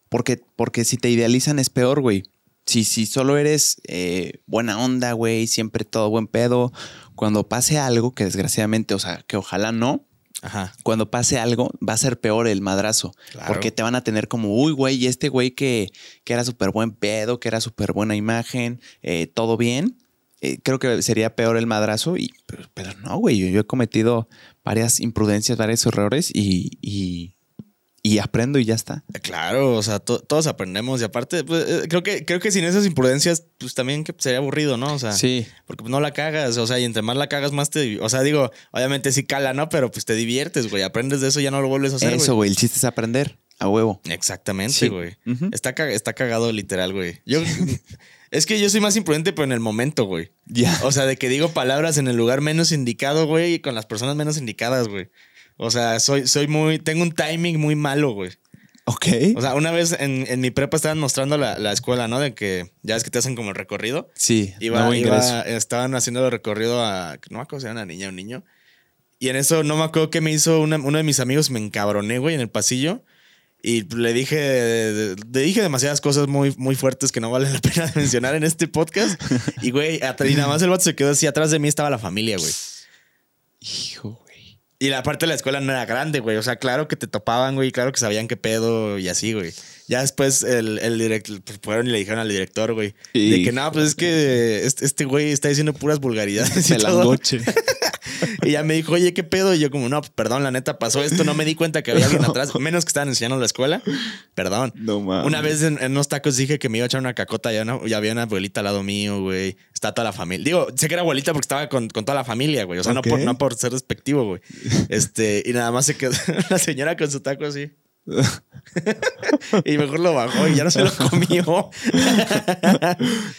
porque, porque si te idealizan es peor, güey. Si, si solo eres eh, buena onda, güey, siempre todo buen pedo, cuando pase algo, que desgraciadamente, o sea, que ojalá no, Ajá. cuando pase algo, va a ser peor el madrazo. Claro. Porque te van a tener como, uy, güey, y este güey que, que era súper buen pedo, que era súper buena imagen, eh, todo bien. Eh, creo que sería peor el madrazo. Y, pero, pero no, güey, yo, yo he cometido varias imprudencias, varios errores y, y, y aprendo y ya está. Claro, o sea, to- todos aprendemos y aparte, pues, eh, creo que creo que sin esas imprudencias, pues también que sería aburrido, ¿no? O sea, Sí. porque no la cagas, o sea, y entre más la cagas, más te, o sea, digo, obviamente sí cala, ¿no? Pero pues te diviertes, güey, aprendes de eso, ya no lo vuelves a hacer, Eso, güey. el chiste es aprender a huevo. Exactamente, Sí. güey. Está, está cagado literal, güey. Yo <laughs> es que yo soy más imprudente, pero en el momento, güey. Ya. O sea, de que digo palabras en el lugar menos indicado, güey, y con las personas menos indicadas, güey. O sea, soy, soy muy, tengo un timing muy malo, güey. Ok. O sea, una vez en, en mi prepa estaban mostrando la, la escuela, ¿no? De que ya ves que te hacen como el recorrido. sí, Iba, nuevo iba- estaban haciendo el recorrido a. No me acuerdo si era una niña o un niño. Y en eso no me acuerdo qué me hizo una- uno de mis amigos, me encabroné, güey, en el pasillo. Y le dije, le dije demasiadas cosas muy, muy fuertes que no vale la <laughs> pena mencionar en este podcast. Y, güey, y nada más el vato se quedó así. Atrás de mí estaba la familia, güey. Hijo. Y la parte de la escuela no era grande, güey. O sea, claro que te topaban, güey. Claro que sabían qué pedo y así, güey. Ya después el, el director, pues fueron y le dijeron al director, güey. Y- De que no, pues es que este, este güey está diciendo puras vulgaridades y <laughs> todo. Pelangoche. <laughs> Y ya me dijo, oye, ¿qué pedo? Y yo como, no, pues, perdón, la neta pasó esto. No me di cuenta que había alguien <laughs> atrás. Menos que estaban enseñando la escuela. Perdón. No mames. Una vez en, en unos tacos dije que me iba a echar una cacota. Ya, no, ya había una abuelita al lado mío, güey. Está toda la familia. Digo, sé que era abuelita porque estaba con, con toda la familia, güey. O sea, no, por, no por ser despectivo, güey. Este, y nada más se quedó <laughs> la señora con su taco así. <laughs> y mejor lo bajó y ya no se lo comió.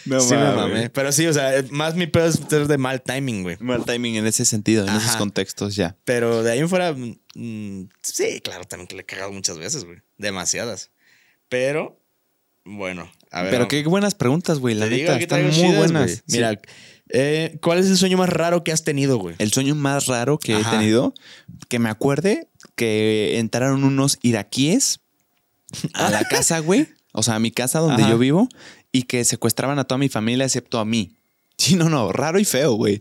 No <laughs> sí, me mamé. Pero sí, o sea, más mi pedo es ser de mal timing, güey. Mal timing en ese sentido, en esos contextos ya. Pero de ahí en fuera, mm, sí, claro, también que le he cagado muchas veces, güey. Demasiadas. Pero, bueno, a ver. Pero vamos. qué buenas preguntas, güey. La neta, están muy chidas, buenas. güey. Sí. Mira, eh, ¿cuál es el sueño más raro que has tenido, güey? El sueño más raro que Ajá. he tenido, que me acuerde que entraron unos iraquíes a la casa, güey. O sea, a mi casa donde Ajá. yo vivo y que secuestraban a toda mi familia excepto a mí. Sí, no, no, raro y feo, güey.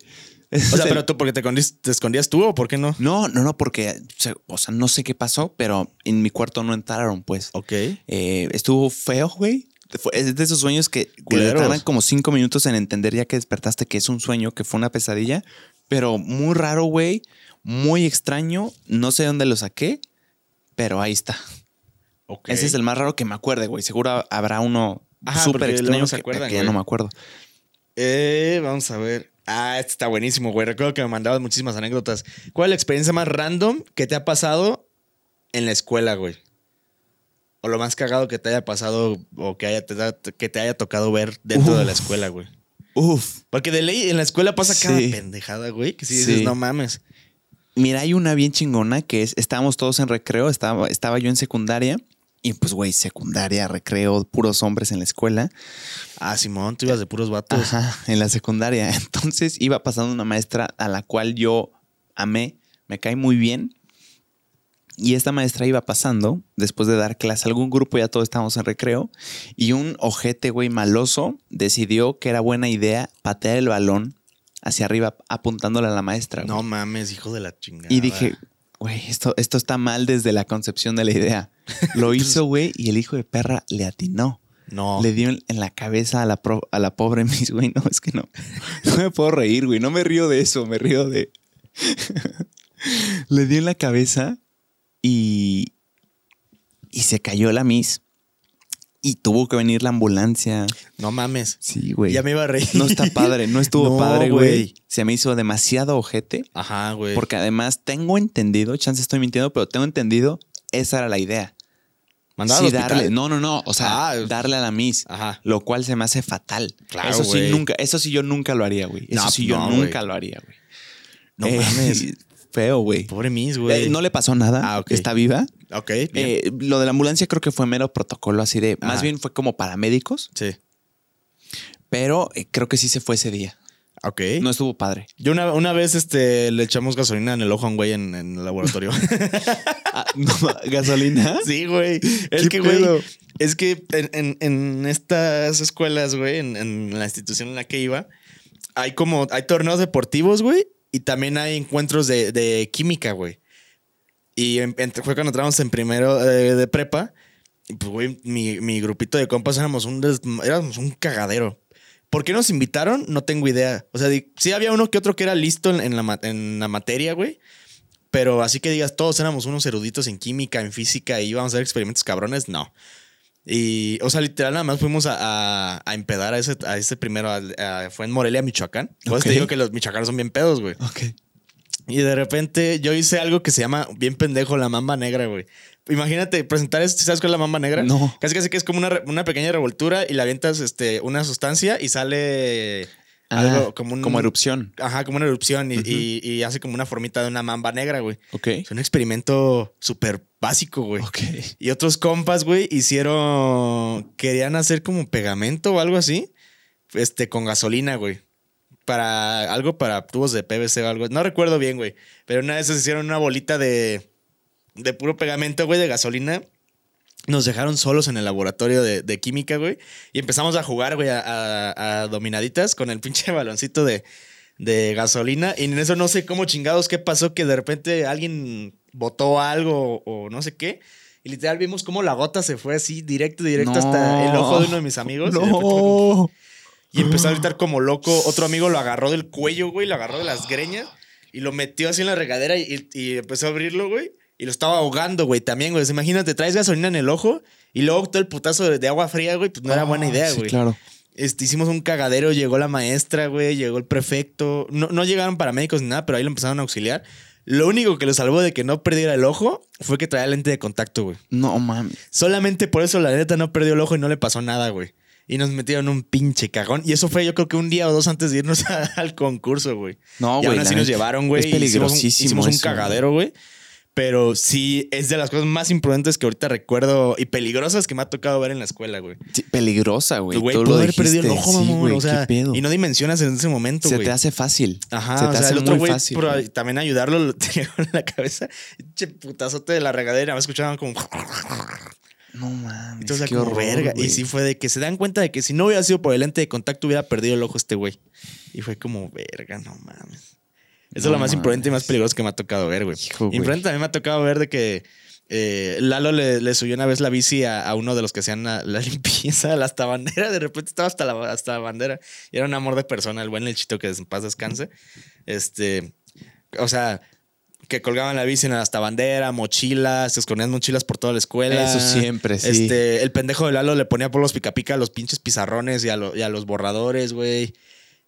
O sea, pero tú, porque te, te escondías tú o por qué no? No, no, no, porque, o sea, no sé qué pasó, pero en mi cuarto no entraron, pues. Ok. Eh, estuvo feo, güey. Es de esos sueños que te tardan como cinco minutos en entender ya que despertaste que es un sueño, que fue una pesadilla, pero muy raro, güey. Muy extraño. No sé dónde lo saqué, pero ahí está. Ese es el más raro que me acuerde, güey. Seguro habrá uno súper extraño que, acuerdan, que ya no me acuerdo. Eh, vamos a ver. Ah, este está buenísimo, güey. Recuerdo que me mandabas muchísimas anécdotas. ¿Cuál es la experiencia más random que te ha pasado en la escuela, güey? O lo más cagado que te haya pasado o que, haya, que te haya tocado ver dentro de la escuela, güey. Uf. Porque de ley en la escuela pasa cada Sí. pendejada, güey. Que si dices, no mames. Mira, hay una bien chingona que es, estábamos todos en recreo, estaba, estaba yo en secundaria y pues, güey, secundaria, recreo, puros hombres en la escuela. Ah, Simón, tú ibas de puros vatos. Ajá, en la secundaria. <laughs> Entonces iba pasando una maestra a la cual yo amé, me cae muy bien. Y esta maestra iba pasando, después de dar clase a algún grupo, ya todos estábamos en recreo, y un ojete, güey, maloso, decidió que era buena idea patear el balón hacia arriba, apuntándole a la maestra. No mames, hijo de la chingada. y dije, güey, esto, esto está mal desde la concepción de la idea. <laughs> Lo hizo, güey, y el hijo de perra le atinó. No. Le dio en, en la cabeza a la, pro- a la pobre <laughs> Miss, güey. No, es que no. No me puedo reír, güey. No me río de eso, me río de. <laughs> Le dio en la cabeza y. Y se cayó la Miss. Y tuvo que venir la ambulancia. No mames. Sí, güey. Ya me iba a reír. No está padre, no estuvo <laughs> No, padre, güey. Se me hizo demasiado ojete. Ajá, güey. Porque además tengo entendido, chance estoy mintiendo, pero tengo entendido, esa era la idea. Mandaba sí, al hospital. darle. No, no, no. O sea, Ah, darle a la Miss. Ajá. Lo cual se me hace fatal. Claro, eso sí nunca, eso sí yo nunca lo haría, güey. Eso No, sí yo no, nunca lo haría, güey. No Eh, mames. <laughs> Feo, güey. Pobre Miss, güey. Eh, no le pasó nada. Ah, ok. Está viva. Ok, bien. Eh, lo de la ambulancia creo que fue mero protocolo así de. Más Ajá. bien fue como paramédicos, sí. pero eh, creo que sí se fue ese día. Ok. No estuvo padre. Yo una, una vez este, le echamos gasolina en el ojo a un güey en, en el laboratorio. <laughs> Ah, no, ¿Gasolina? sí, güey. Es ¿Qué que, güey, es que en, en- en estas escuelas, güey, en, en la institución en la que iba, hay como, hay torneos deportivos, güey, y también hay encuentros de, de química, güey. Y en- entre- fue cuando entramos en primero eh, de prepa, y pues, güey, mi, mi grupito de compas éramos un, éramos un cagadero. ¿Por qué nos invitaron? No tengo idea. O sea, sí había uno que otro que era listo en, en la, en la materia, güey. Pero así que digas, todos éramos unos eruditos en química, en física y íbamos a hacer experimentos cabrones, no. Y, o sea, literal, nada más fuimos a, a, a empedar a ese, a ese primero. a- fue en Morelia, Michoacán. Pues te digo que los michoacanos son bien pedos, güey. Ok. Y de repente yo hice algo que se llama bien pendejo la mamba negra, güey. Imagínate presentar esto, ¿sabes cuál es la mamba negra? No. Casi casi que es como una, una pequeña revoltura y le avientas este, una sustancia y sale algo Ah, como un. Como erupción. Ajá, como una erupción y, Ujú. y- y hace como una formita de una mamba negra, güey. Ok. Es un experimento súper básico, güey. Ok. Y otros compas, güey, hicieron. Querían hacer como pegamento o algo así. Este, con gasolina, güey. Para algo para tubos de PVC o algo. No recuerdo bien, güey. Pero una vez hicieron una bolita de. De puro pegamento, güey, de gasolina. Nos dejaron solos en el laboratorio de, de química, güey. Y empezamos a jugar, güey, a, a- a dominaditas con el pinche <laughs> baloncito de, de gasolina. Y en eso no sé cómo chingados qué pasó, que de repente alguien botó algo o, no sé qué. Y literal vimos cómo la gota se fue así directo, directo No. hasta el ojo de uno de mis amigos. Y No. y empezó a gritar como loco. Otro amigo lo agarró del cuello, güey, lo agarró de las greñas y lo metió así en la regadera y, y empezó a abrirlo, güey. Y lo estaba ahogando, güey, también, güey. O sea, Imagínate, traes gasolina en el ojo y luego todo el putazo de, de agua fría, güey, pues no era buena Ah, idea, sí, güey. claro. Este, hicimos un cagadero, llegó la maestra, güey, llegó el prefecto. No, no llegaron paramédicos ni nada, pero ahí lo empezaron a auxiliar. Lo único que lo salvó de que no perdiera el ojo fue que traía lente de contacto, güey. No mames. Solamente por eso la neta no perdió el ojo y no le pasó nada, güey. Y nos metieron un pinche cagón. Y eso fue yo creo que un día o dos antes de irnos a- <laughs> al concurso, güey. No, y güey. aún la así nos llevaron, güey. Es y hicimos un- peligrosísimo. Hicimos un, cagadero, güey. Pero sí, es de las cosas más imprudentes que ahorita recuerdo y peligrosas que me ha tocado ver en la escuela, güey. Sí, peligrosa, güey. Güey, lo haber perdido el ojo, Sí, mamón. güey, o sea, y no dimensionas en ese momento, Se güey. te hace fácil. Ajá, Se o te sea, hace el otro muy güey, fácil. por güey. también ayudarlo, <laughs> lo tenía en la cabeza. Che putazote de la regadera, me escuchaban como. No mames. Entonces, qué como horror, verga. Y sí fue de que se dan cuenta de que si no hubiera sido por el lente de contacto, hubiera perdido el ojo este güey. Y fue como, verga, no mames. Eso No es lo más imprudente y más mames. peligroso que me ha tocado ver, güey. Imprudente también me ha tocado ver de que eh, Lalo le, le subió una vez la bici a, a uno de los que hacían la, la <laughs> limpieza, la hasta bandera. De repente estaba hasta la, hasta la bandera. Y era un amor de persona, el buen lechito que en paz descanse. Este, o sea, que colgaban la bici en la hasta bandera, mochilas, se escondían mochilas por toda la escuela. Eso siempre, sí. Este, el pendejo de Lalo le ponía por los pica pica a los pinches pizarrones y a, lo- y a los borradores, güey.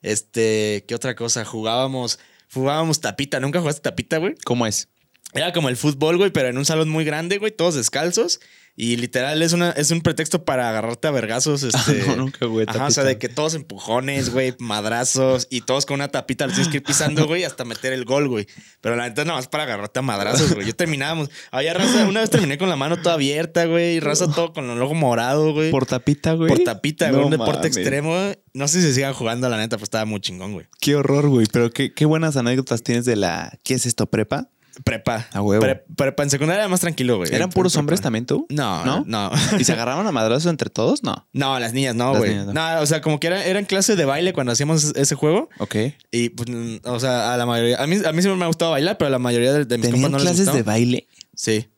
Este, ¿qué otra cosa? Jugábamos, jugábamos tapita. ¿Nunca jugaste tapita, güey? ¿Cómo es? Era como el fútbol, güey, pero en un salón muy grande, güey, todos descalzos. Y literal es, una, es un pretexto para agarrarte a vergazos. Este, Ah, no, nunca, güey. Ajá, o sea, de que todos empujones, güey, madrazos y todos con una tapita los tienes que ir pisando, güey, hasta meter el gol, güey. Pero la neta es nada más para agarrarte a madrazos, güey. Yo terminábamos. Había raza, una vez terminé con la mano toda abierta, güey, y raza todo con el ojo morado, güey. Por tapita, güey. Por tapita, güey, No un deporte mames. extremo. güey. No sé si sigan jugando, la neta, pues estaba muy chingón, güey. Qué horror, güey. Pero qué, qué buenas anécdotas tienes de la. ¿Qué es esto, prepa? Prepa. A huevo. Pre- prepa. En secundaria era más tranquilo, güey. ¿Eran puros hombres también tú? No, ¿No? no. ¿Y se agarraban a madrazos entre todos? No. No, las niñas no, güey. no. No. o sea, como que era, era en clase de baile cuando hacíamos ese juego. Ok. Y pues, mm, o sea, a la mayoría. A mí, a mí siempre me ha gustado bailar, pero a la mayoría de, de mis ¿Tenían compas no les clases gustaba. de baile? Sí.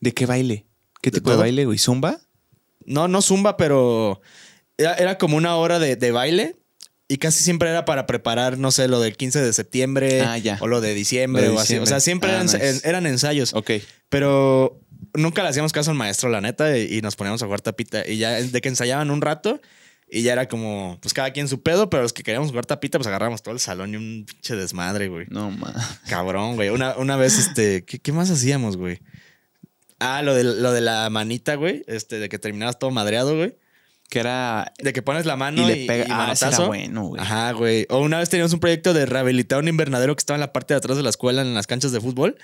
¿De qué baile? ¿Qué ¿De tipo de, baile, güey? ¿Zumba? No, no zumba, pero era, era como una hora de, de baile. Y casi siempre era para preparar, no sé, lo del 15 de septiembre Ah, ya. o lo de diciembre Lo de o así. O sea, siempre Ah, eran, nice. en- eran ensayos. Ok. Pero nunca le hacíamos caso al maestro, la neta, y, y nos poníamos a jugar tapita. Y ya de que ensayaban un rato, y ya era como, pues cada quien su pedo, pero los que queríamos jugar tapita, pues agarramos todo el salón y un pinche desmadre, güey. No, ma. Cabrón, güey. Una, una vez, este, ¿qué, qué más hacíamos, güey? Ah, lo de, lo de la manita, güey. Este, de que terminabas todo madreado, güey. Que era. De que pones la mano Y y, le pega. y ah, era bueno, güey. Ajá, güey. O una vez teníamos un proyecto de rehabilitar un invernadero que estaba en la parte de atrás de la escuela, en las canchas de fútbol.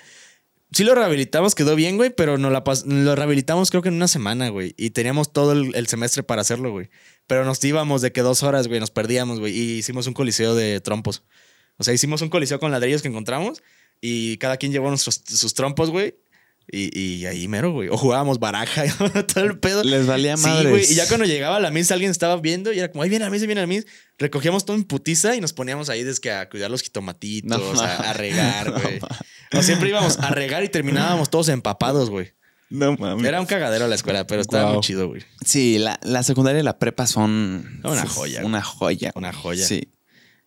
Sí lo rehabilitamos, quedó bien, güey, pero no la lo rehabilitamos creo que en una semana, güey. Y teníamos todo el, el semestre para hacerlo, güey. Pero nos íbamos de que dos horas, güey, nos perdíamos, güey. Y hicimos un coliseo de trompos. O sea, hicimos un coliseo con ladrillos que encontramos y cada quien llevó nuestros, sus trompos, güey. Y, y ahí mero, güey. O jugábamos baraja, <laughs> todo el pedo. Les valía Sí, madres. güey. Y ya cuando llegaba la misa, alguien estaba viendo y era como, ahí viene la misa, viene la misa. Recogíamos todo en putiza y nos poníamos ahí desde que a cuidar los jitomatitos, No, a, a regar, <laughs> no, güey. o siempre íbamos a regar y terminábamos todos empapados, güey. No mames. Era un cagadero la escuela, pero estaba muy chido, güey. Sí, la, la secundaria y la prepa son. Una joya. Una joya. Una joya. Sí.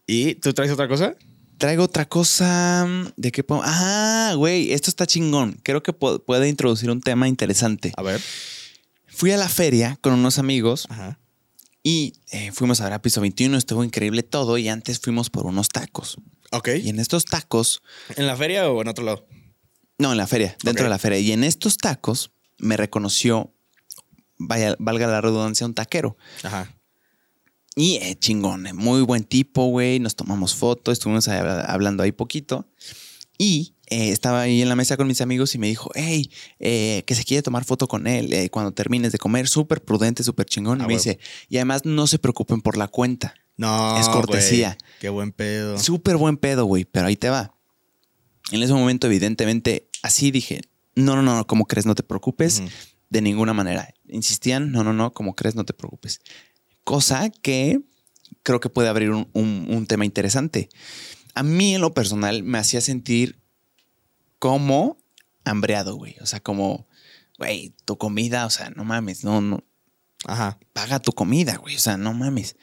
¿Y tú traes otra cosa? Traigo otra cosa. ¿De qué puedo? Ah, güey, esto está chingón. Creo que pu- puede introducir un tema interesante. A ver. Fui a la feria con unos amigos Ajá. y eh, fuimos a ver a piso 21. Estuvo increíble todo. Y antes fuimos por unos tacos. Ok. Y en estos tacos, ¿En la feria o en otro lado? no, en la feria, dentro de la feria. Y en estos tacos me reconoció, vaya, valga la redundancia, un taquero. Ajá. Y eh, chingón, eh, muy buen tipo, güey. Nos tomamos fotos, estuvimos hablando ahí poquito. Y eh, estaba ahí en la mesa con mis amigos y me dijo, hey, eh, que se quiere tomar foto con él eh, cuando termines de comer. Súper prudente, súper chingón. Ah, y me huevo. dice, y además no se preocupen por la cuenta. No. Es cortesía. güey. Qué buen pedo. Súper buen pedo, güey, pero ahí te va. En ese momento, evidentemente, así dije, no, no, no, ¿cómo crees? No te preocupes. Ujú. De ninguna manera. Insistían, no, no, no, como crees, no te preocupes. Cosa que creo que puede abrir un, un- un tema interesante. A mí, en lo personal, me hacía sentir como hambreado, güey. O sea, como, güey, tu comida, o sea, no mames, no, no, Ajá. paga tu comida, güey. O sea, no mames.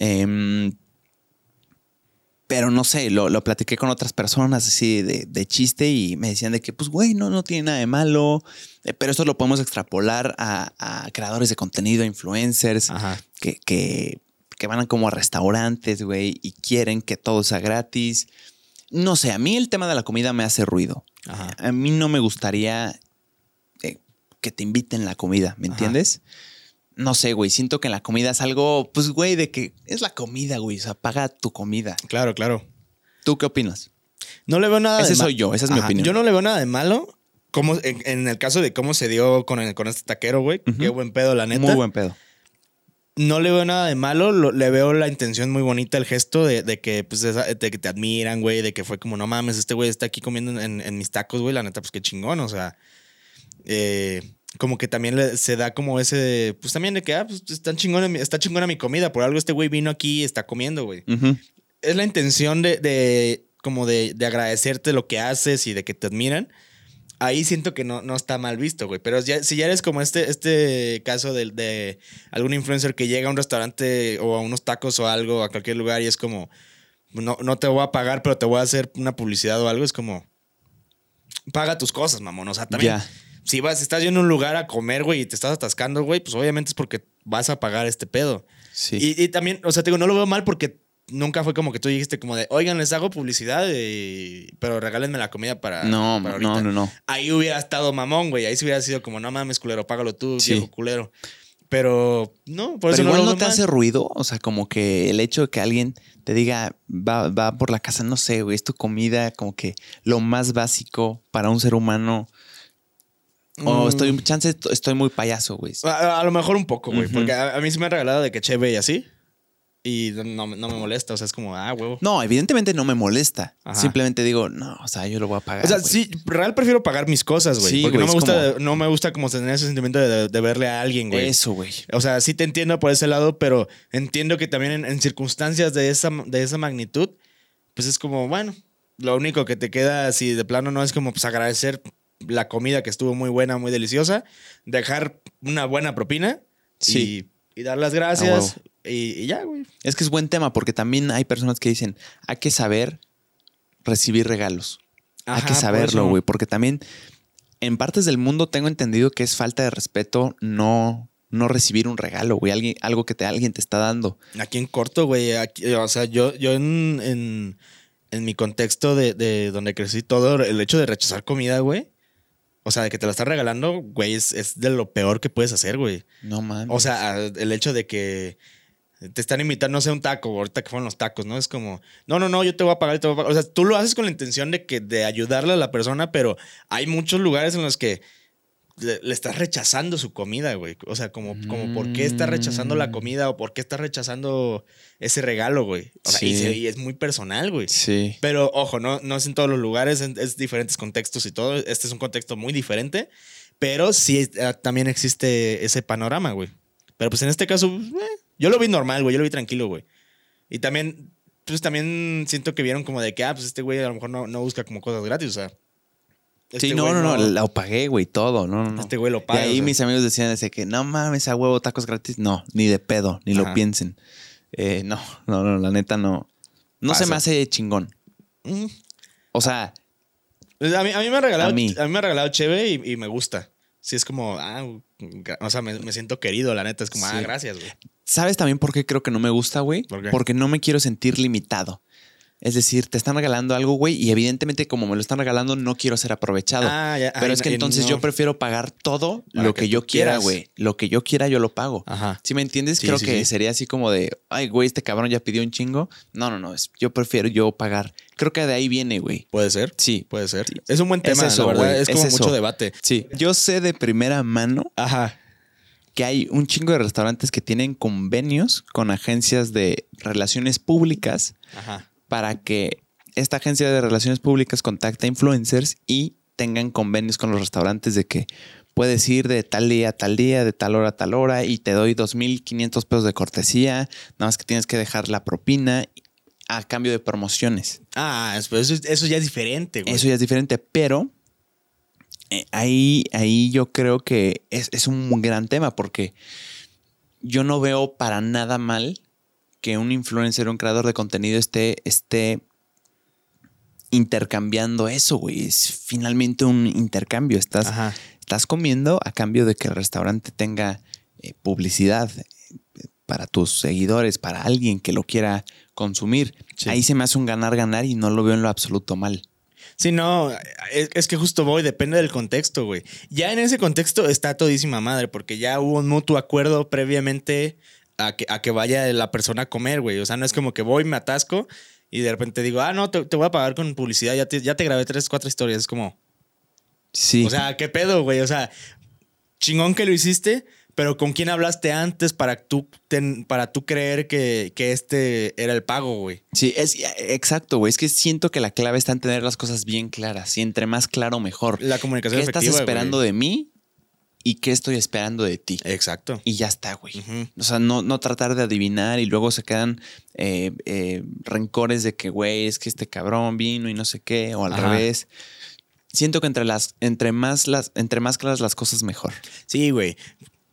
Em, pero no sé, lo, lo platiqué con otras personas así de, de chiste y me decían de que, pues, güey, no, no tiene nada de malo. Eh, pero esto lo podemos extrapolar a, a creadores de contenido, influencers, Ajá. que, que, que van como a restaurantes, güey, y quieren que todo sea gratis. No sé, a mí el tema de la comida me hace ruido. Ajá. A mí no me gustaría eh, que te inviten la comida, ¿me Ajá. entiendes? No sé, güey, siento que la comida es algo, pues, güey, de que es la comida, güey, o sea, paga tu comida. Claro, claro. ¿Tú qué opinas? No le veo nada Ese de soy yo, esa es mi opinión. Yo no le veo nada de malo. Como en, en el caso de cómo se dio con, el- con este taquero, güey. Qué buen pedo, la neta. Muy buen pedo. No le veo nada de malo. lo- le veo la intención muy bonita, el gesto de, de que, pues, de que te admiran, güey. De que fue como, no mames, este güey está aquí comiendo en, en mis tacos, güey. La neta, pues qué chingón. O sea, eh, como que también le- se da como ese, pues también de que, ah, pues está chingona, está chingona mi comida. Por algo este güey vino aquí y está comiendo, güey Ujú. es la intención de, de como de, de agradecerte lo que haces y de que te admiran. Ahí siento que no, no está mal visto, güey. Pero ya, si ya eres como este, este caso de, de algún influencer que llega a un restaurante o a unos tacos o algo, a cualquier lugar y es como, no, no te voy a pagar, pero te voy a hacer una publicidad o algo, es como, paga tus cosas, mamón. O sea, también, Ya. Si vas, estás yendo a un lugar a comer, güey, y te estás atascando, güey, pues obviamente es porque vas a pagar este pedo. Sí. Y, y también, o sea, te digo, no lo veo mal porque nunca fue como que tú dijiste como de, oigan, les hago publicidad, y- pero regálenme la comida para, no, para no, ahorita". no, no. Ahí hubiera estado mamón, güey. Ahí se hubiera sido como, no mames, culero, págalo tú, Sí. viejo culero. Pero no, por Pero eso igual no no, lo te veo mal. hace ruido, o sea, como que el hecho de que alguien te diga, va, va por la casa, no sé, güey, es tu comida, como que lo más básico para un ser humano. O Mm. estoy, chance, estoy muy payaso, güey. A, a lo mejor un poco, güey. Ujú. Porque a, a mí sí me han regalado de que cheve y así. y no, no me molesta. O sea, es como, ah, huevo. No, evidentemente no me molesta. Ajá. Simplemente digo, no, o sea, yo lo voy a pagar. O sea, güey. sí, real prefiero pagar mis cosas, güey. Sí, porque güey, no me gusta, como- no me gusta como tener ese sentimiento de, de verle a alguien, güey. Eso, güey. O sea, sí te entiendo por ese lado, pero entiendo que también en, en circunstancias de esa, de esa magnitud, pues es como, bueno, lo único que te queda, si de plano no es como pues agradecer la comida que estuvo muy buena, muy deliciosa, dejar una buena propina Sí. y, y dar las gracias y, y ya, güey. Es que es buen tema porque también hay personas que dicen, hay que saber recibir regalos. hay que saberlo, güey, porque también en partes del mundo tengo entendido que es falta de respeto no, no recibir un regalo, güey, alguien, algo que te, alguien te está dando. Aquí en corto, güey. aquí- O sea, yo, yo en, en, en mi contexto de, de donde crecí todo, el hecho de rechazar comida, güey. O sea, de que te la están regalando, güey, es, es de lo peor que puedes hacer, güey. No mames. O sea, el hecho de que te están invitando, no sé, un taco, ahorita que fueron los tacos, ¿no? Es como, no, no, no, yo te voy a pagar, te voy a pagar. O sea, tú lo haces con la intención de que de ayudarle a la persona, pero hay muchos lugares en los que le, le estás rechazando su comida, güey. O sea, como, como por qué estás rechazando la Mm. comida o por qué estás rechazando ese regalo, güey. O sea, y, Sí. se- y es muy personal, güey. sí. Pero ojo, no, no es en todos los lugares, es, es diferentes contextos y todo. Este es un contexto muy diferente, pero sí eh, también existe ese panorama, güey. Pero pues en este caso, eh, yo lo vi normal, güey, yo lo vi tranquilo, güey. Y también, pues también siento que vieron como de que, ah, pues este güey a lo mejor no, no busca como cosas gratis, o sea. Este sí, no, no, no, lo pagué, güey, todo, no, no, no. Este güey lo Y paga. ahí o sea. mis amigos decían ese que no mames, a huevo tacos gratis. No, ni de pedo, ni lo piensen. Eh, no, no, no, la neta no. No se me hace chingón. Mm. O sea, Pues A mí, a mí me ha regalado, A a mí. me ha regalado Cheve y, y me gusta. Sí, es como, ah, o sea, me, me siento querido, la neta. Es como, ah, gracias, güey. ¿sabes también por qué creo que no me gusta, güey? Porque no me quiero sentir limitado. Es decir, te están regalando algo, güey, y evidentemente como me lo están regalando, no quiero ser aprovechado. Ah, ya. Pero Ay, es que entonces no. yo prefiero pagar todo Para lo que que, yo quiera, güey. Lo que yo quiera, yo lo pago. Ajá. ¿Sí me entiendes? Sí, Creo sí, que sí. sería así como de, ay, güey, este cabrón ya pidió un chingo. No, no, no, es- yo prefiero yo pagar. Creo que de ahí viene, güey. Puede ser. Sí, Puede ser. Es un buen Es tema, eso, la verdad. güey, Es como es mucho eso. debate. sí. Yo sé de primera mano Ajá. que hay un chingo de restaurantes que tienen convenios con agencias de relaciones públicas Ajá. Para que esta agencia de relaciones públicas contacte a influencers y tengan convenios con los restaurantes de que puedes ir de tal día a tal día, de tal hora a tal hora y te doy 2.500 pesos de cortesía, nada más que tienes que dejar la propina a cambio de promociones. Ah, es- pues eso, eso ya es diferente, güey. Eso ya es diferente, pero eh, ahí, ahí yo creo que es, es un gran tema porque yo no veo para nada mal que un influencer o un creador de contenido esté, esté intercambiando eso, güey. Es finalmente un intercambio. Estás, Ajá. estás comiendo a cambio de que el restaurante tenga eh, publicidad eh, para tus seguidores, para alguien que lo quiera consumir. Sí. Ahí se me hace un ganar-ganar y no lo veo en lo absoluto mal. Sí, no, es, es que justo voy, depende del contexto, güey. Ya en ese contexto está todísima madre, porque ya hubo un mutuo acuerdo previamente a que, a que vaya la persona a comer, güey. O sea, no es como que voy, me atasco y de repente digo, ah, no, te, te voy a pagar con publicidad, ya te, ya te grabé tres, cuatro historias. Es como, Sí. o sea, ¿qué pedo, güey? O sea, chingón que lo hiciste, pero ¿con quién hablaste antes para tú, ten- para tú creer que, que este era el pago, güey? Sí, es exacto, güey. Es que siento que la clave está en tener las cosas bien claras. Y entre más claro, mejor. La comunicación ¿Qué estás esperando güey. de mí y qué estoy esperando de ti? Exacto. Y ya está, güey. O sea, no, no tratar de adivinar y luego se quedan eh, eh, rencores de que, güey, es que este cabrón vino y no sé qué, o al Ajá. revés. Siento que entre las, entre más las, entre más claras las cosas, mejor. Sí, güey.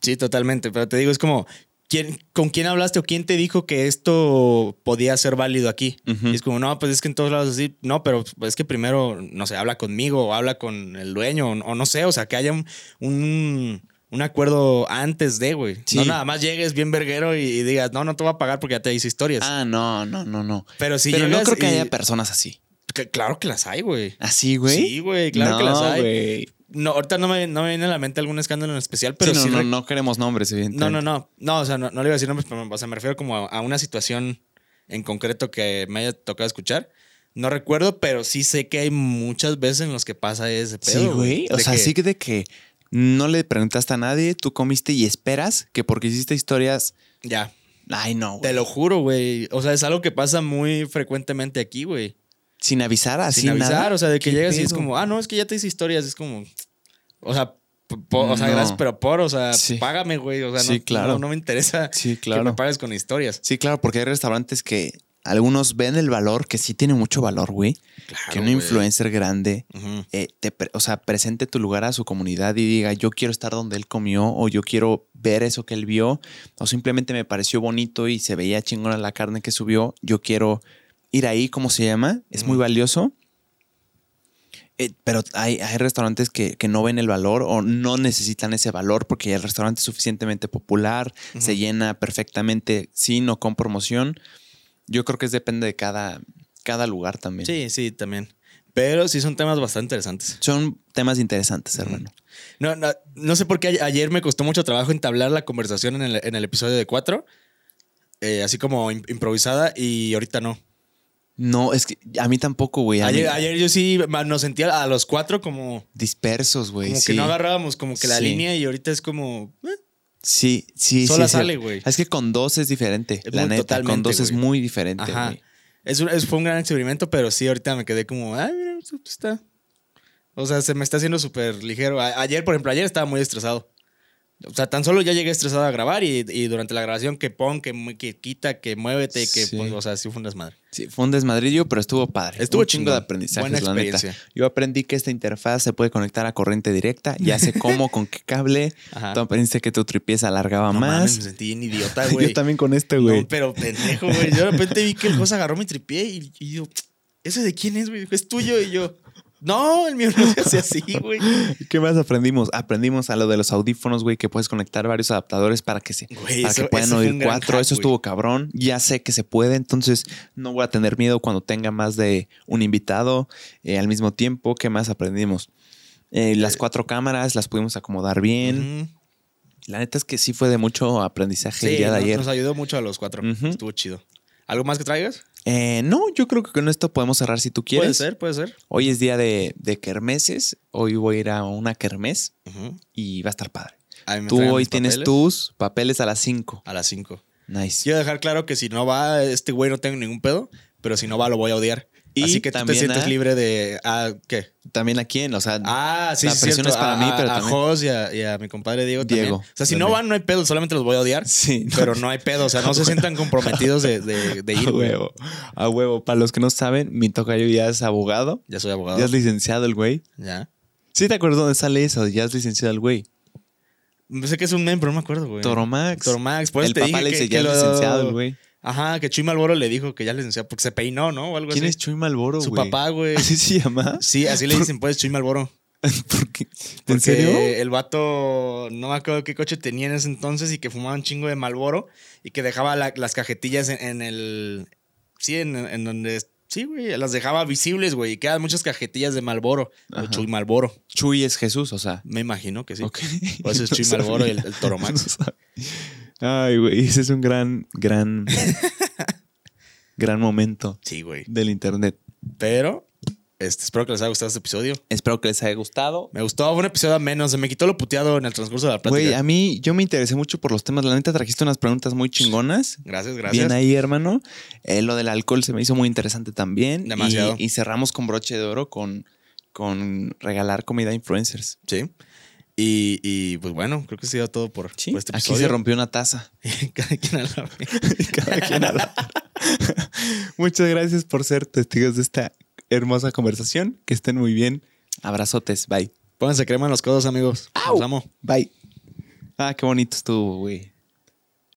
Sí, totalmente. Pero te digo, es como, ¿quién, ¿con quién hablaste o quién te dijo que esto podía ser válido aquí? Y es como, no, pues es que en todos lados así, no, pero es que primero, no sé, habla conmigo o habla con el dueño o, o no sé, o sea, que haya un, un, un acuerdo antes de, güey. Sí. No nada más llegues bien verguero y, y digas, no, no te voy a pagar porque ya te hice historias. Ah, no, no, no, no. pero si Pero no creo que y- haya personas así. que- claro que las hay, güey. ¿Así, güey? Sí, güey, claro que las hay. güey. No, ahorita no me, no me viene a la mente algún escándalo en especial, pero sí no, no, no queremos nombres, No, evidentemente. no, no. No, o sea, no, no le iba a decir nombres, pero o sea, me refiero como a, a una situación en concreto que me haya tocado escuchar. No recuerdo, pero sí sé que hay muchas veces en los que pasa ese pedo. Sí, güey. O sea, que- sí que de que no le preguntaste a nadie, tú comiste y esperas que porque hiciste historias Ya. Ay, no, Te güey. lo juro, güey. O sea, es algo que pasa muy frecuentemente aquí, güey. Sin avisar, así Sin avisar, nada. o sea, de que ¿Qué llegas y es como, ah, no, es que ya te hice historias. Es como, o sea, p- po- o sea, No. gracias, pero por, o sea, Sí. págame, güey. O sea, Sí, no, claro. no, no me interesa <laughs> Sí, que me claro. pagues con historias. Sí, claro, porque hay restaurantes que algunos ven el valor, que sí tiene mucho valor, güey. que un güey. influencer grande, eh, te o sea, presente tu lugar a su comunidad y diga, yo quiero estar donde él comió o yo quiero ver eso que él vio o simplemente me pareció bonito y se veía chingona la carne que subió, yo quiero ir ahí, ¿cómo se llama? Es muy valioso. Eh, pero hay, hay restaurantes que, que no ven el valor o no necesitan ese valor porque ya el restaurante es suficientemente popular, se llena perfectamente sin o con promoción. Yo creo que es depende de cada, cada lugar también. Sí, sí, también. Pero sí son temas bastante interesantes. Son temas interesantes, hermano. No, no, no sé por qué ayer me costó mucho trabajo entablar la conversación en el, en el episodio de cuatro. eh, así como im- improvisada y ahorita no. No, es que a mí tampoco, güey. Ayer, ayer yo sí nos sentía a los cuatro como, Dispersos, güey. como sí. que no agarrábamos como que la Sí. línea y ahorita es como... eh, Sí, sí, Sola sí. sale, güey. Es que con dos es diferente. Es la neta, con dos es muy diferente, Ajá. güey. Es fue un gran experimento, pero sí, ahorita me quedé como, ay, mira, está. O sea, se me está haciendo súper ligero. A- ayer, por ejemplo, ayer estaba muy estresado. O sea, tan solo ya llegué estresado a grabar y, y durante la grabación que pon, que, que quita, que muévete, que Sí. pues, o sea, sí fue un desmadre. Sí, fue un desmadrillo, pero estuvo padre. Estuvo un chingo de aprendizaje, Buena la neta. experiencia. Yo aprendí que esta interfaz se puede conectar a corriente directa. Ya sé cómo, <laughs> con qué cable. Ajá. Tú aprendiste que tu tripié se alargaba No más. mames, me sentí bien idiota, <laughs> güey. Yo también con este, güey. No, pero pendejo, güey. Yo de repente vi que el cosa agarró mi tripié y, y yo, ¿ese de quién es, güey? Es tuyo. Y yo, no, el mío no se hace así, güey. <laughs> ¿Qué más aprendimos? Aprendimos a lo de los audífonos, güey, que puedes conectar varios adaptadores para que se Güey, para eso- que puedan oír cuatro. hack, Eso güey. estuvo cabrón. Ya sé que se puede, entonces no voy a tener miedo cuando tenga más de un invitado eh, al mismo tiempo. ¿Qué más aprendimos? Eh, las cuatro cámaras las pudimos acomodar bien. La neta es que sí fue de mucho aprendizaje el Sí, día de nos, ayer. nos ayudó mucho a los cuatro. Estuvo chido. ¿Algo más que traigas? Eh, no, yo creo que con esto podemos cerrar si tú quieres. Puede ser, puede ser. Hoy es día de, de kermeses. Hoy voy a ir a una kermés Ujú. y va a estar padre. Tú hoy tienes papeles tus papeles a las 5. A las 5. Nice. Quiero dejar claro que si no va este güey no tengo ningún pedo, pero si no va lo voy a odiar. Y Así que tú te sientes a- libre de... Ah, ¿qué? También a quién, o sea, Ah, sí, La sí, presión es para a, mí, pero a, a también- Jos y a, y a mi compadre Diego, Diego, también. O sea, si no van, no hay pedo, solamente los voy a odiar. <laughs> sí. Pero no hay pedo, o sea, no se <laughs> sientan comprometidos de, de, de ir, a huevo. A huevo. Para los que no saben, mi tocayo ya es abogado. Ya soy abogado. Ya es licenciado el güey. Ya. ¿Sí te acuerdas dónde sale eso? Ya es licenciado el güey. Sé que es un meme, pero no me acuerdo, güey. Toromax. Toromax. Por eso el te papá dije le que, dice, que ya es lo- licenciado el güey. Ajá, que Chuy Malboro le dijo que ya le licenciado porque se peinó, ¿no? O algo ¿Quién así. es Chuy Malboro, Su güey? papá, güey. ¿Así se llama? Sí, así le dicen, pues, Chuy Malboro. <laughs> ¿Por qué? Porque ¿En serio? el vato, no me acuerdo qué coche tenía en ese entonces y que fumaba un chingo de Malboro y que dejaba la- las cajetillas en, en el. Sí, en, en donde. Sí, güey, las dejaba visibles, güey. Y quedan muchas cajetillas de Malboro. Ajá. Chuy Malboro. Chuy es Jesús, o sea. Me imagino que sí. Ok. Por eso es <laughs> Chuy Malboro y el, el Toro Max. <laughs> No sabía. Ay, güey, <laughs> ese es un gran, gran, <laughs> gran momento Sí, güey. del internet. Pero este, espero que les haya gustado este episodio. Espero que les haya gustado. Me gustó, fue un episodio menos. Se me quitó lo puteado en el transcurso de la plática. Güey, a mí yo me interesé mucho por los temas. La neta trajiste unas preguntas muy chingonas. Gracias, gracias. Bien ahí, hermano. Eh, lo del alcohol se me hizo muy interesante también. Demasiado. Y, y cerramos con broche de oro con, con regalar comida a influencers. Sí. Y, y, pues bueno, creo que ha sido todo por, Sí, por este aquí se rompió una taza. <laughs> Cada quien a la. <laughs> Cada quien a la- <laughs> Muchas gracias por ser testigos de esta hermosa conversación. Que estén muy bien. Abrazotes. Bye. Pónganse crema en los codos, amigos. Au. Los amo. Bye. Ah, qué bonito estuvo, güey.